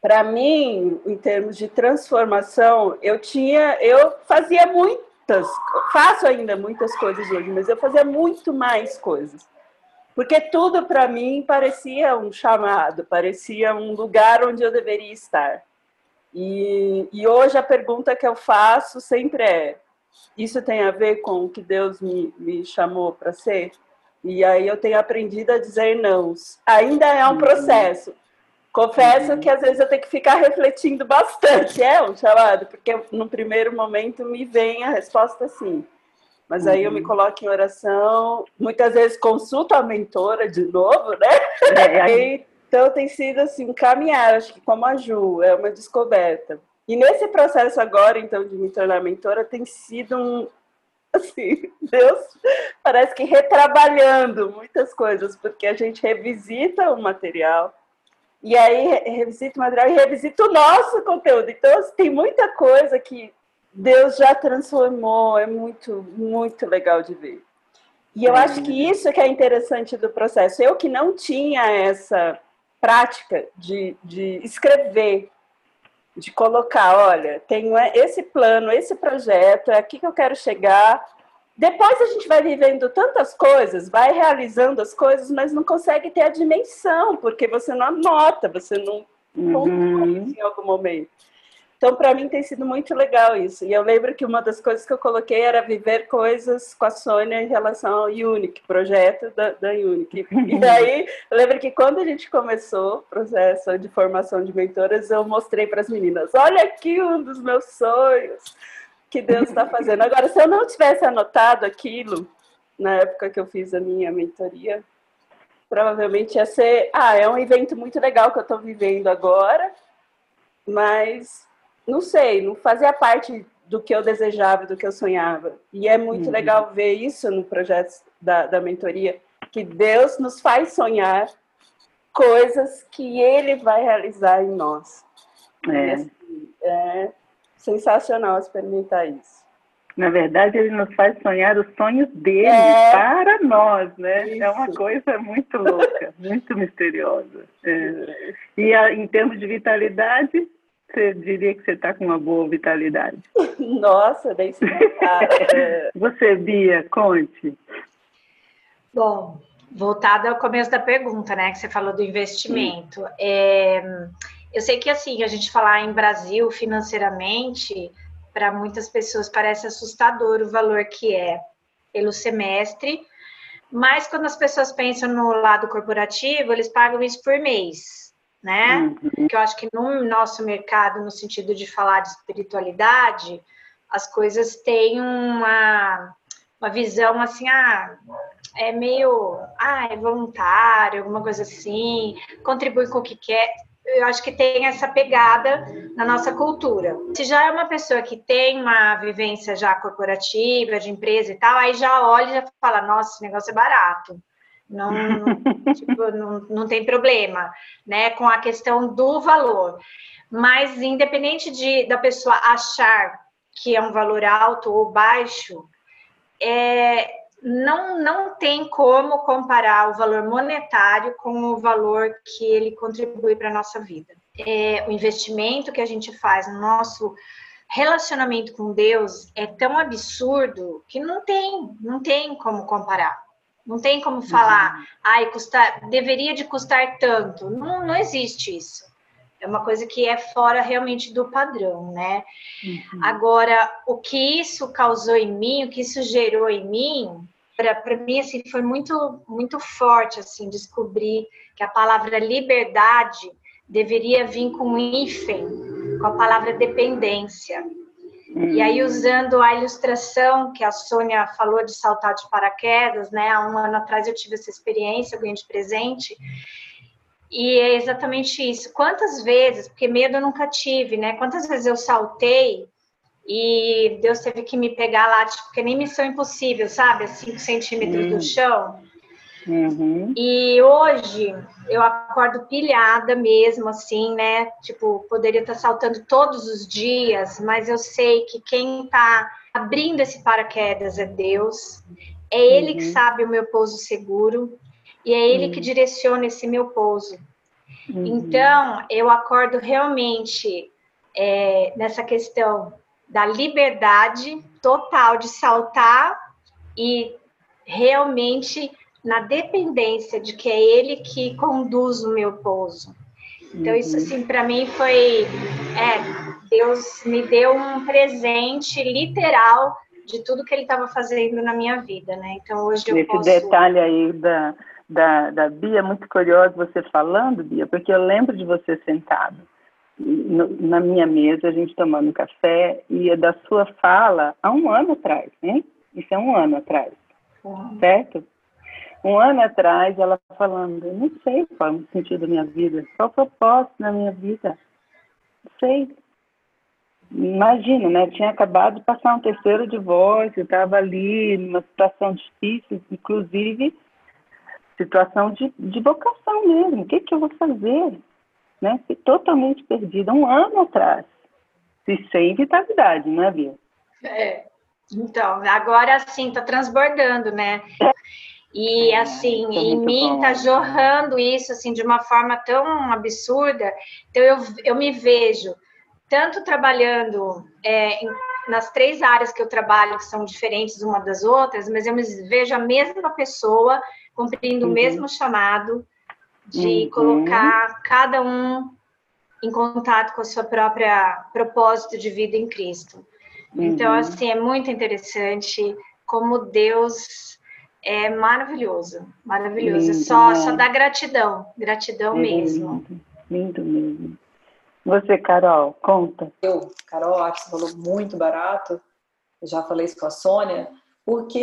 para mim, em termos de transformação, eu tinha, eu fazia muitas, faço ainda muitas coisas hoje, mas eu fazia muito mais coisas porque tudo para mim parecia um chamado, parecia um lugar onde eu deveria estar. E, e hoje a pergunta que eu faço sempre é: isso tem a ver com o que Deus me, me chamou para ser? E aí eu tenho aprendido a dizer não. Ainda é um uhum. processo. Confesso uhum. que às vezes eu tenho que ficar refletindo bastante. É um chamado, porque no primeiro momento me vem a resposta sim. Mas aí eu me uhum. coloco em oração, muitas vezes consulto a mentora de novo, né? É, *laughs* então tem sido assim, um caminhar, acho que como a Ju, é uma descoberta. E nesse processo agora, então, de me tornar mentora, tem sido um, *laughs* assim, Deus parece que retrabalhando muitas coisas, porque a gente revisita o material, e aí revisita o material e revisita o nosso conteúdo. Então, assim, tem muita coisa que Deus já transformou, é muito, muito legal de ver. E eu acho que isso que é interessante do processo. Eu que não tinha essa prática de, de escrever, de colocar, olha, tenho esse plano, esse projeto, é aqui que eu quero chegar. Depois a gente vai vivendo tantas coisas, vai realizando as coisas, mas não consegue ter a dimensão, porque você não anota, você não uhum. em algum momento. Então, para mim tem sido muito legal isso. E eu lembro que uma das coisas que eu coloquei era viver coisas com a Sônia em relação ao Unique, projeto da, da Unique. *laughs* E aí, eu lembro que quando a gente começou o processo de formação de mentoras, eu mostrei para as meninas: olha aqui um dos meus sonhos que Deus está fazendo. Agora, se eu não tivesse anotado aquilo, na época que eu fiz a minha mentoria, provavelmente ia ser: ah, é um evento muito legal que eu estou vivendo agora, mas não sei, não fazia parte do que eu desejava, do que eu sonhava. E é muito uhum. legal ver isso no projeto da, da mentoria, que Deus nos faz sonhar coisas que Ele vai realizar em nós. É, assim, é sensacional experimentar isso. Na verdade, ele nos faz sonhar os sonhos dele é, para nós, né? Isso. É uma coisa muito louca, *laughs* muito misteriosa. É. E a, em termos de vitalidade, você diria que você está com uma boa vitalidade? *laughs* Nossa, daí se *laughs* Você, Bia, conte. Bom, voltada ao começo da pergunta, né? Que você falou do investimento. É, eu sei que assim, a gente falar em Brasil financeiramente, para muitas pessoas parece assustador o valor que é pelo semestre, mas quando as pessoas pensam no lado corporativo, eles pagam isso por mês né? Uhum. Que eu acho que no nosso mercado, no sentido de falar de espiritualidade, as coisas têm uma, uma visão assim, ah, é meio, ah, é voluntário, alguma coisa assim, contribui com o que quer. Eu acho que tem essa pegada na nossa cultura. Se já é uma pessoa que tem uma vivência já corporativa, de empresa e tal, aí já olha e já fala, nossa, esse negócio é barato. Não, não, *laughs* tipo, não, não tem problema, né, com a questão do valor. Mas independente de da pessoa achar que é um valor alto ou baixo, é, não, não tem como comparar o valor monetário com o valor que ele contribui para a nossa vida. É, o investimento que a gente faz no nosso relacionamento com Deus é tão absurdo que não tem, não tem como comparar. Não tem como falar, uhum. ai, custar, deveria de custar tanto. Não, não existe isso. É uma coisa que é fora realmente do padrão, né? Uhum. Agora, o que isso causou em mim, o que isso gerou em mim, para mim assim foi muito muito forte assim descobrir que a palavra liberdade deveria vir com um hífen, com a palavra dependência. E aí, usando a ilustração que a Sônia falou de saltar de paraquedas, né? Há um ano atrás eu tive essa experiência, eu ganhei de presente. E é exatamente isso. Quantas vezes, porque medo eu nunca tive, né? Quantas vezes eu saltei e Deus teve que me pegar lá, tipo, que nem missão impossível, sabe? A 5 centímetros do chão. Uhum. E hoje eu acordo pilhada mesmo, assim, né? Tipo, poderia estar saltando todos os dias, mas eu sei que quem está abrindo esse paraquedas é Deus. É Ele uhum. que sabe o meu pouso seguro e é Ele uhum. que direciona esse meu pouso. Uhum. Então, eu acordo realmente é, nessa questão da liberdade total de saltar e realmente na dependência de que é ele que conduz o meu pouso. Então, isso, uhum. assim, para mim foi. É, Deus me deu um presente literal de tudo que ele estava fazendo na minha vida, né? Então, hoje eu Esse posso. Esse detalhe aí da, da, da Bia, muito curioso você falando, Bia, porque eu lembro de você sentado na minha mesa, a gente tomando café, e da sua fala há um ano atrás, né? Isso é um ano atrás, uhum. certo? um ano atrás, ela falando, eu não sei qual é o sentido da minha vida, qual é o propósito da minha vida. Não sei. Imagina, né? tinha acabado de passar um terceiro divórcio, estava ali numa situação difícil, inclusive situação de, de vocação mesmo. O que, que eu vou fazer? Né? Totalmente perdida um ano atrás. E sem vitalidade, não é, Bia? É. Então, agora sim, está transbordando, né? É. E assim, é em mim bom. tá jorrando isso assim de uma forma tão absurda. Então eu, eu me vejo tanto trabalhando é, em, nas três áreas que eu trabalho, que são diferentes uma das outras, mas eu me vejo a mesma pessoa cumprindo uhum. o mesmo chamado de uhum. colocar cada um em contato com a sua própria propósito de vida em Cristo. Então, uhum. Então, assim, é muito interessante como Deus é maravilhoso, maravilhoso. Lindo, só, né? só dá gratidão, gratidão é mesmo. Lindo, lindo mesmo. Você, Carol, conta. Eu, Carol, acho que você falou muito barato. Eu já falei isso com a Sônia, porque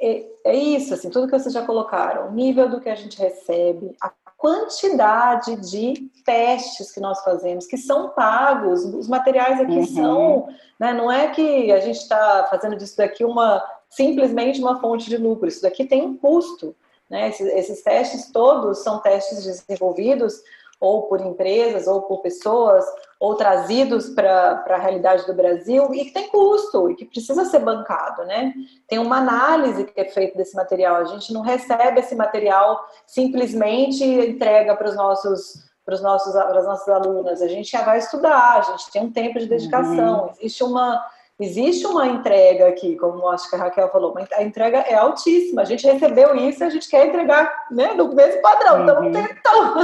é, é isso, assim, tudo que vocês já colocaram, o nível do que a gente recebe, a quantidade de testes que nós fazemos, que são pagos, os materiais aqui uhum. são, né, não é que a gente está fazendo disso daqui uma simplesmente uma fonte de lucro, isso daqui tem um custo, né, esses, esses testes todos são testes desenvolvidos ou por empresas, ou por pessoas, ou trazidos para a realidade do Brasil, e que tem custo, e que precisa ser bancado, né? Tem uma análise que é feita desse material, a gente não recebe esse material simplesmente entrega para os nossos para os nossos para as nossas alunas, a gente já vai estudar, a gente tem um tempo de dedicação, uhum. existe uma Existe uma entrega aqui, como acho que a Raquel falou, mas a entrega é altíssima. A gente recebeu isso e a gente quer entregar né, do mesmo padrão. Então, não tem então.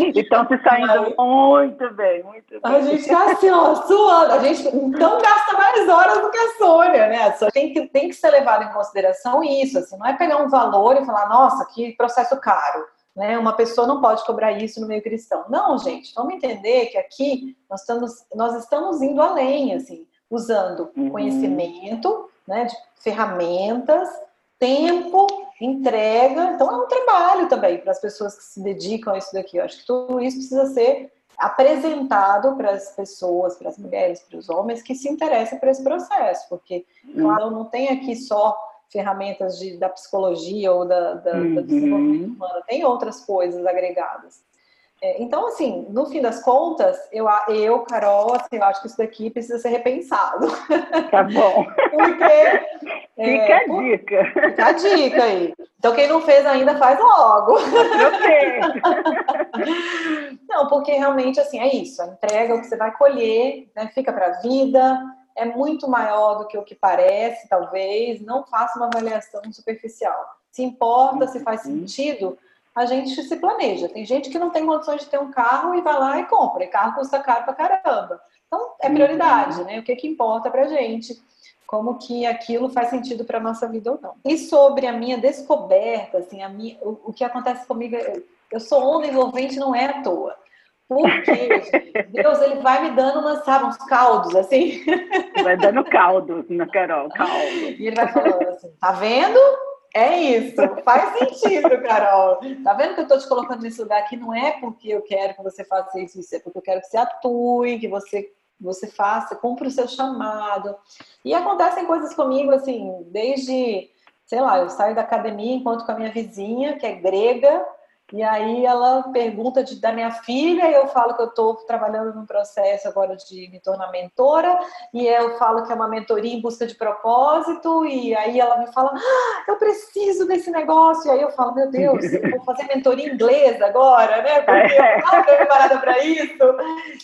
*laughs* então se saindo muito bem, muito bem. A gente está assim, ó, suando. A gente então gasta mais horas do que a Sônia, né? A Sônia tem que, tem que ser levado em consideração isso. Assim, não é pegar um valor e falar, nossa, que processo caro. Né? Uma pessoa não pode cobrar isso no meio cristão. Não, gente, vamos entender que aqui nós estamos, nós estamos indo além, assim usando uhum. conhecimento, né, de ferramentas, tempo, entrega. Então é um trabalho também para as pessoas que se dedicam a isso daqui. Eu acho que tudo isso precisa ser apresentado para as pessoas, para as mulheres, para os homens que se interessam por esse processo, porque, uhum. claro, não tem aqui só ferramentas de, da psicologia ou da, da, uhum. do desenvolvimento humano, tem outras coisas agregadas. É, então, assim, no fim das contas, eu, eu Carol, assim, eu acho que isso daqui precisa ser repensado. Tá bom. Porque. É, fica é, a dica. Fica a dica aí. Então, quem não fez ainda, faz logo. Eu Não, porque realmente, assim, é isso. A entrega, o que você vai colher, né, fica para a vida, é muito maior do que o que parece, talvez. Não faça uma avaliação superficial. Se importa, se faz uhum. sentido a gente se planeja. Tem gente que não tem condições de ter um carro e vai lá e compra. E carro custa caro pra caramba. Então, é prioridade, né? O que, que importa pra gente? Como que aquilo faz sentido para nossa vida ou não. E sobre a minha descoberta, assim, a minha, o, o que acontece comigo, eu sou onda envolvente não é à toa. Porque *laughs* Deus, ele vai me dando umas, sabe, uns caldos, assim. Vai dando caldo na *laughs* Carol, caldo. E ele vai falando assim, tá vendo? É isso, faz sentido, Carol. Tá vendo que eu tô te colocando nesse lugar aqui? Não é porque eu quero que você faça isso, isso é porque eu quero que você atue, que você, você faça, cumpra o seu chamado. E acontecem coisas comigo, assim, desde, sei lá, eu saio da academia, encontro com a minha vizinha, que é grega, e aí ela pergunta de, da minha filha, e eu falo que eu estou trabalhando num processo agora de me tornar mentora, e eu falo que é uma mentoria em busca de propósito, e aí ela me fala, ah, eu preciso desse negócio, e aí eu falo, meu Deus, eu vou fazer mentoria inglesa agora, né? *laughs* Porque eu não estou preparada para isso.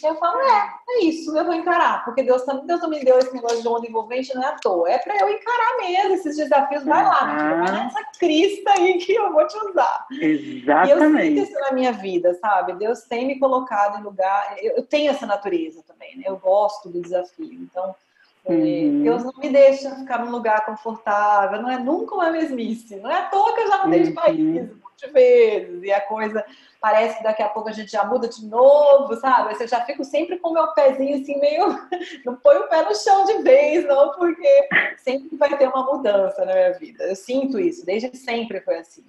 E eu falo, é, é isso, eu vou encarar, porque Deus, Deus não me deu esse negócio de onda envolvente, não é à toa, é para eu encarar mesmo esses desafios, vai lá, vai nessa crista aí que eu vou te usar. Exatamente eu sinto isso na minha vida, sabe? Deus tem me colocado em lugar. Eu, tenho essa natureza também, né? Eu gosto do desafio. Então, é, uhum. Deus não me deixa ficar num lugar confortável, não é nunca uma mesmice. Não é à toa que eu já mudei de uhum. país um monte de vezes, e a coisa parece que daqui a pouco a gente já muda de novo, sabe? Eu já fico sempre com o meu pezinho assim, meio. *laughs* Não põe o pé no chão de vez, não, porque sempre vai ter uma mudança na minha vida. Eu sinto isso, desde sempre foi assim.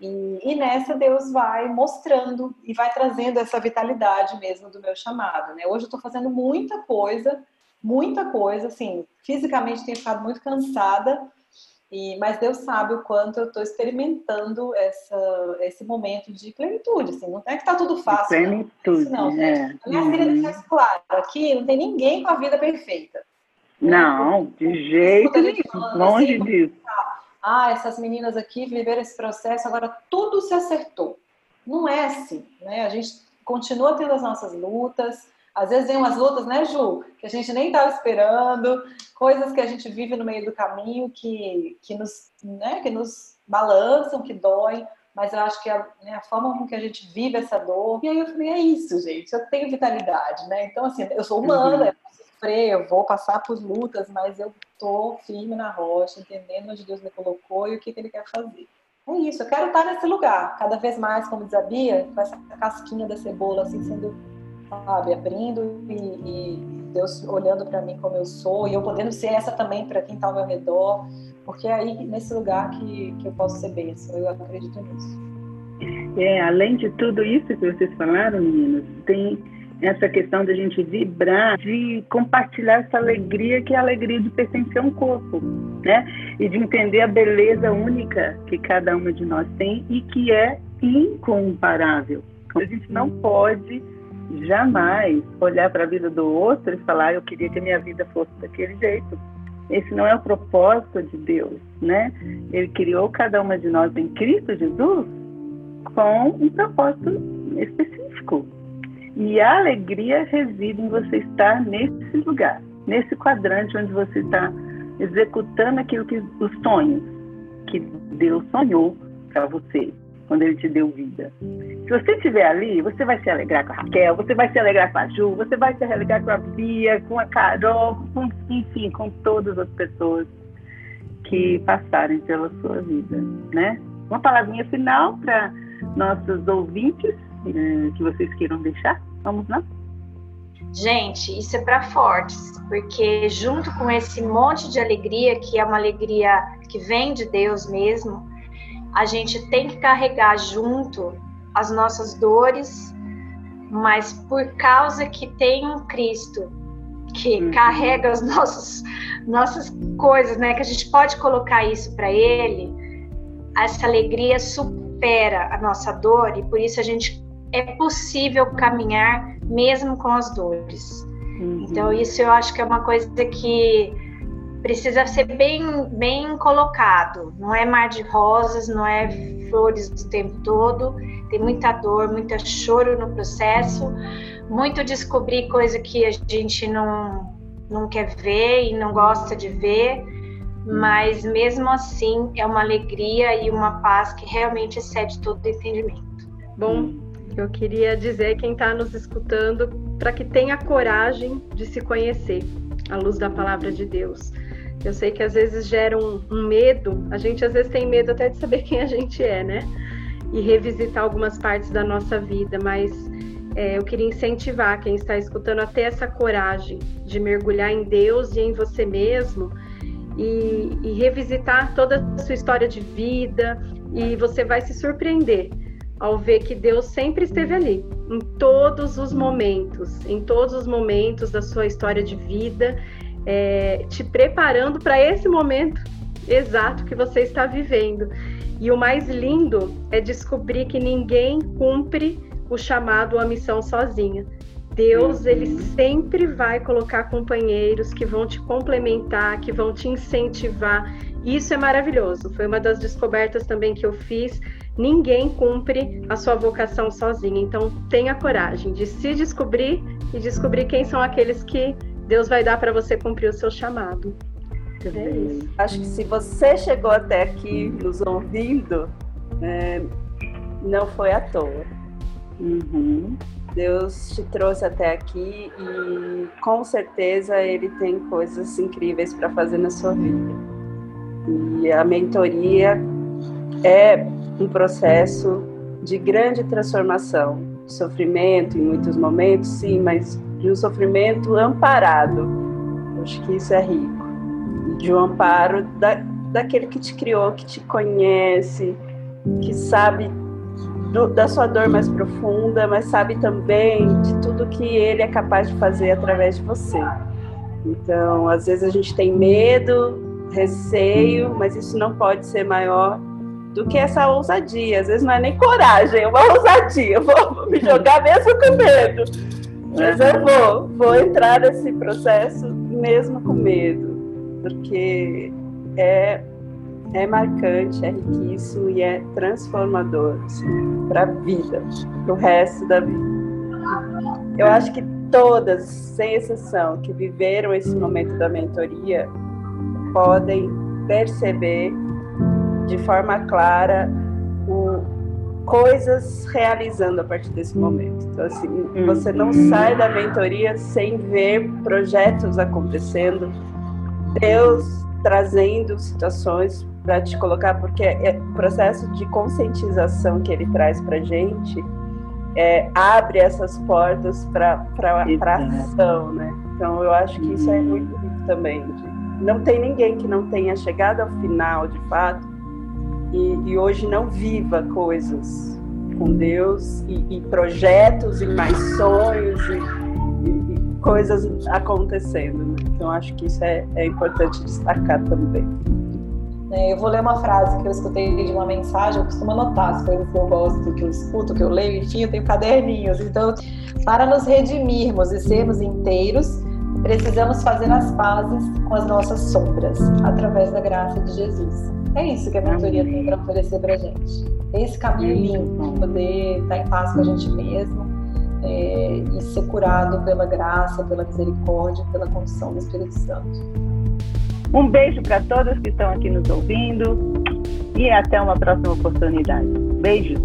E, e, nessa Deus vai mostrando e vai trazendo essa vitalidade mesmo do meu chamado, né? Hoje eu estou fazendo muita coisa, muita coisa, assim, fisicamente tenho ficado muito cansada, e, mas Deus sabe o quanto eu estou experimentando essa, esse momento de plenitude, assim, não é que tá tudo fácil. Plenitude, não. não é. A minha uhum. filha deixa claro, aqui não tem ninguém com a vida perfeita. Não, de jeito nenhum, longe assim, disso. Tá, ah, essas meninas aqui viveram esse processo, agora tudo se acertou. Não é assim, né? A gente continua tendo as nossas lutas, às vezes vem umas lutas, né, Ju, que a gente nem estava esperando, coisas que a gente vive no meio do caminho que, que, nos, né, que nos balançam, que doem, mas eu acho que a, né, a, forma com que a gente vive essa dor. E aí eu falei, é isso, gente, eu tenho vitalidade, né? Então, assim, eu sou humana, uhum. Sofrer, eu vou passar por lutas, mas eu tô firme na rocha, entendendo onde Deus me colocou e o que, que Ele quer fazer. É isso, eu quero estar nesse lugar, cada vez mais, como diz a Bia, com essa casquinha da cebola, assim, sendo, sabe, abrindo e, e Deus olhando para mim como eu sou, e eu podendo ser essa também para quem está ao meu redor, porque é aí, nesse lugar, que, que eu posso ser bênção, eu acredito nisso. É, além de tudo isso que vocês falaram, meninas, tem essa questão da gente vibrar, de compartilhar essa alegria que é a alegria de pertencer a um corpo, né? E de entender a beleza única que cada uma de nós tem e que é incomparável. A gente não pode jamais olhar para a vida do outro e falar eu queria que a minha vida fosse daquele jeito. Esse não é o propósito de Deus, né? Ele criou cada uma de nós em Cristo Jesus com um propósito específico. E a alegria reside em você estar nesse lugar, nesse quadrante onde você está executando aquilo que os sonhos que Deus sonhou para você quando Ele te deu vida. Se você estiver ali, você vai se alegrar com a Raquel, você vai se alegrar com a Ju, você vai se alegrar com a Bia, com a Carol, com, enfim, com todas as pessoas que passarem pela sua vida, né? Uma palavrinha final para nossos ouvintes eh, que vocês queiram deixar. Vamos lá? Gente, isso é para fortes, porque junto com esse monte de alegria, que é uma alegria que vem de Deus mesmo, a gente tem que carregar junto as nossas dores, mas por causa que tem um Cristo que uhum. carrega as nossas, nossas coisas, né? Que a gente pode colocar isso para Ele, essa alegria supera a nossa dor e por isso a gente é possível caminhar mesmo com as dores. Uhum. Então, isso eu acho que é uma coisa que precisa ser bem, bem colocado. Não é mar de rosas, não é flores o tempo todo. Tem muita dor, muito choro no processo, muito descobrir coisa que a gente não, não quer ver e não gosta de ver. Mas mesmo assim é uma alegria e uma paz que realmente excede todo entendimento. Bom, eu queria dizer quem está nos escutando para que tenha coragem de se conhecer à luz da palavra de Deus. Eu sei que às vezes gera um, um medo, a gente às vezes tem medo até de saber *laughs* quem a gente é, né? E revisitar algumas partes da nossa vida, mas é, eu queria incentivar quem está escutando a ter essa coragem de mergulhar em Deus e em você mesmo e, e revisitar toda a sua história de vida e você vai se surpreender ao ver que Deus sempre esteve ali, em todos os momentos, em todos os momentos da sua história de vida, é, te preparando para esse momento exato que você está vivendo. E o mais lindo é descobrir que ninguém cumpre o chamado ou a missão sozinha. Deus, ele uhum. sempre vai colocar companheiros que vão te complementar, que vão te incentivar. Isso é maravilhoso. Foi uma das descobertas também que eu fiz Ninguém cumpre a sua vocação sozinho. Então, tenha coragem de se descobrir e descobrir quem são aqueles que Deus vai dar para você cumprir o seu chamado. É isso. Acho que se você chegou até aqui nos ouvindo, é, não foi à toa. Uhum. Deus te trouxe até aqui e com certeza Ele tem coisas incríveis para fazer na sua vida. E a mentoria é um processo de grande transformação, sofrimento em muitos momentos, sim, mas de um sofrimento amparado. Acho que isso é rico. De um amparo da, daquele que te criou, que te conhece, que sabe do, da sua dor mais profunda, mas sabe também de tudo que ele é capaz de fazer através de você. Então, às vezes a gente tem medo, receio, mas isso não pode ser maior do que essa ousadia. Às vezes não é nem coragem, é uma ousadia. Eu *laughs* vou me jogar mesmo com medo. Mas eu vou, vou entrar nesse processo mesmo com medo, porque é, é marcante, é riquíssimo e é transformador assim, para a vida, para o resto da vida. Eu acho que todas, sem exceção, que viveram esse momento da mentoria, podem perceber de forma clara o, coisas realizando a partir desse momento. Então, assim, uhum. você não sai da mentoria sem ver projetos acontecendo, Deus trazendo situações para te colocar, porque é o processo de conscientização que ele traz para gente é, abre essas portas para ação, né? Então eu acho que isso é muito rico também. Não tem ninguém que não tenha chegado ao final, de fato, e, e hoje não viva coisas com Deus e, e projetos e mais sonhos e, e coisas acontecendo. Né? Então acho que isso é, é importante destacar também. É, eu vou ler uma frase que eu escutei de uma mensagem, eu costumo anotar as coisas que eu gosto, que eu escuto, que eu leio, enfim, eu tenho caderninhos. Então, para nos redimirmos e sermos inteiros, precisamos fazer as pazes com as nossas sombras, através da graça de Jesus. É isso que a mentoria tem para oferecer para gente. Esse caminho limpo, poder estar em paz com a gente mesmo é, e ser curado pela graça, pela misericórdia, pela condição do Espírito Santo. Um beijo para todos que estão aqui nos ouvindo e até uma próxima oportunidade. Beijos!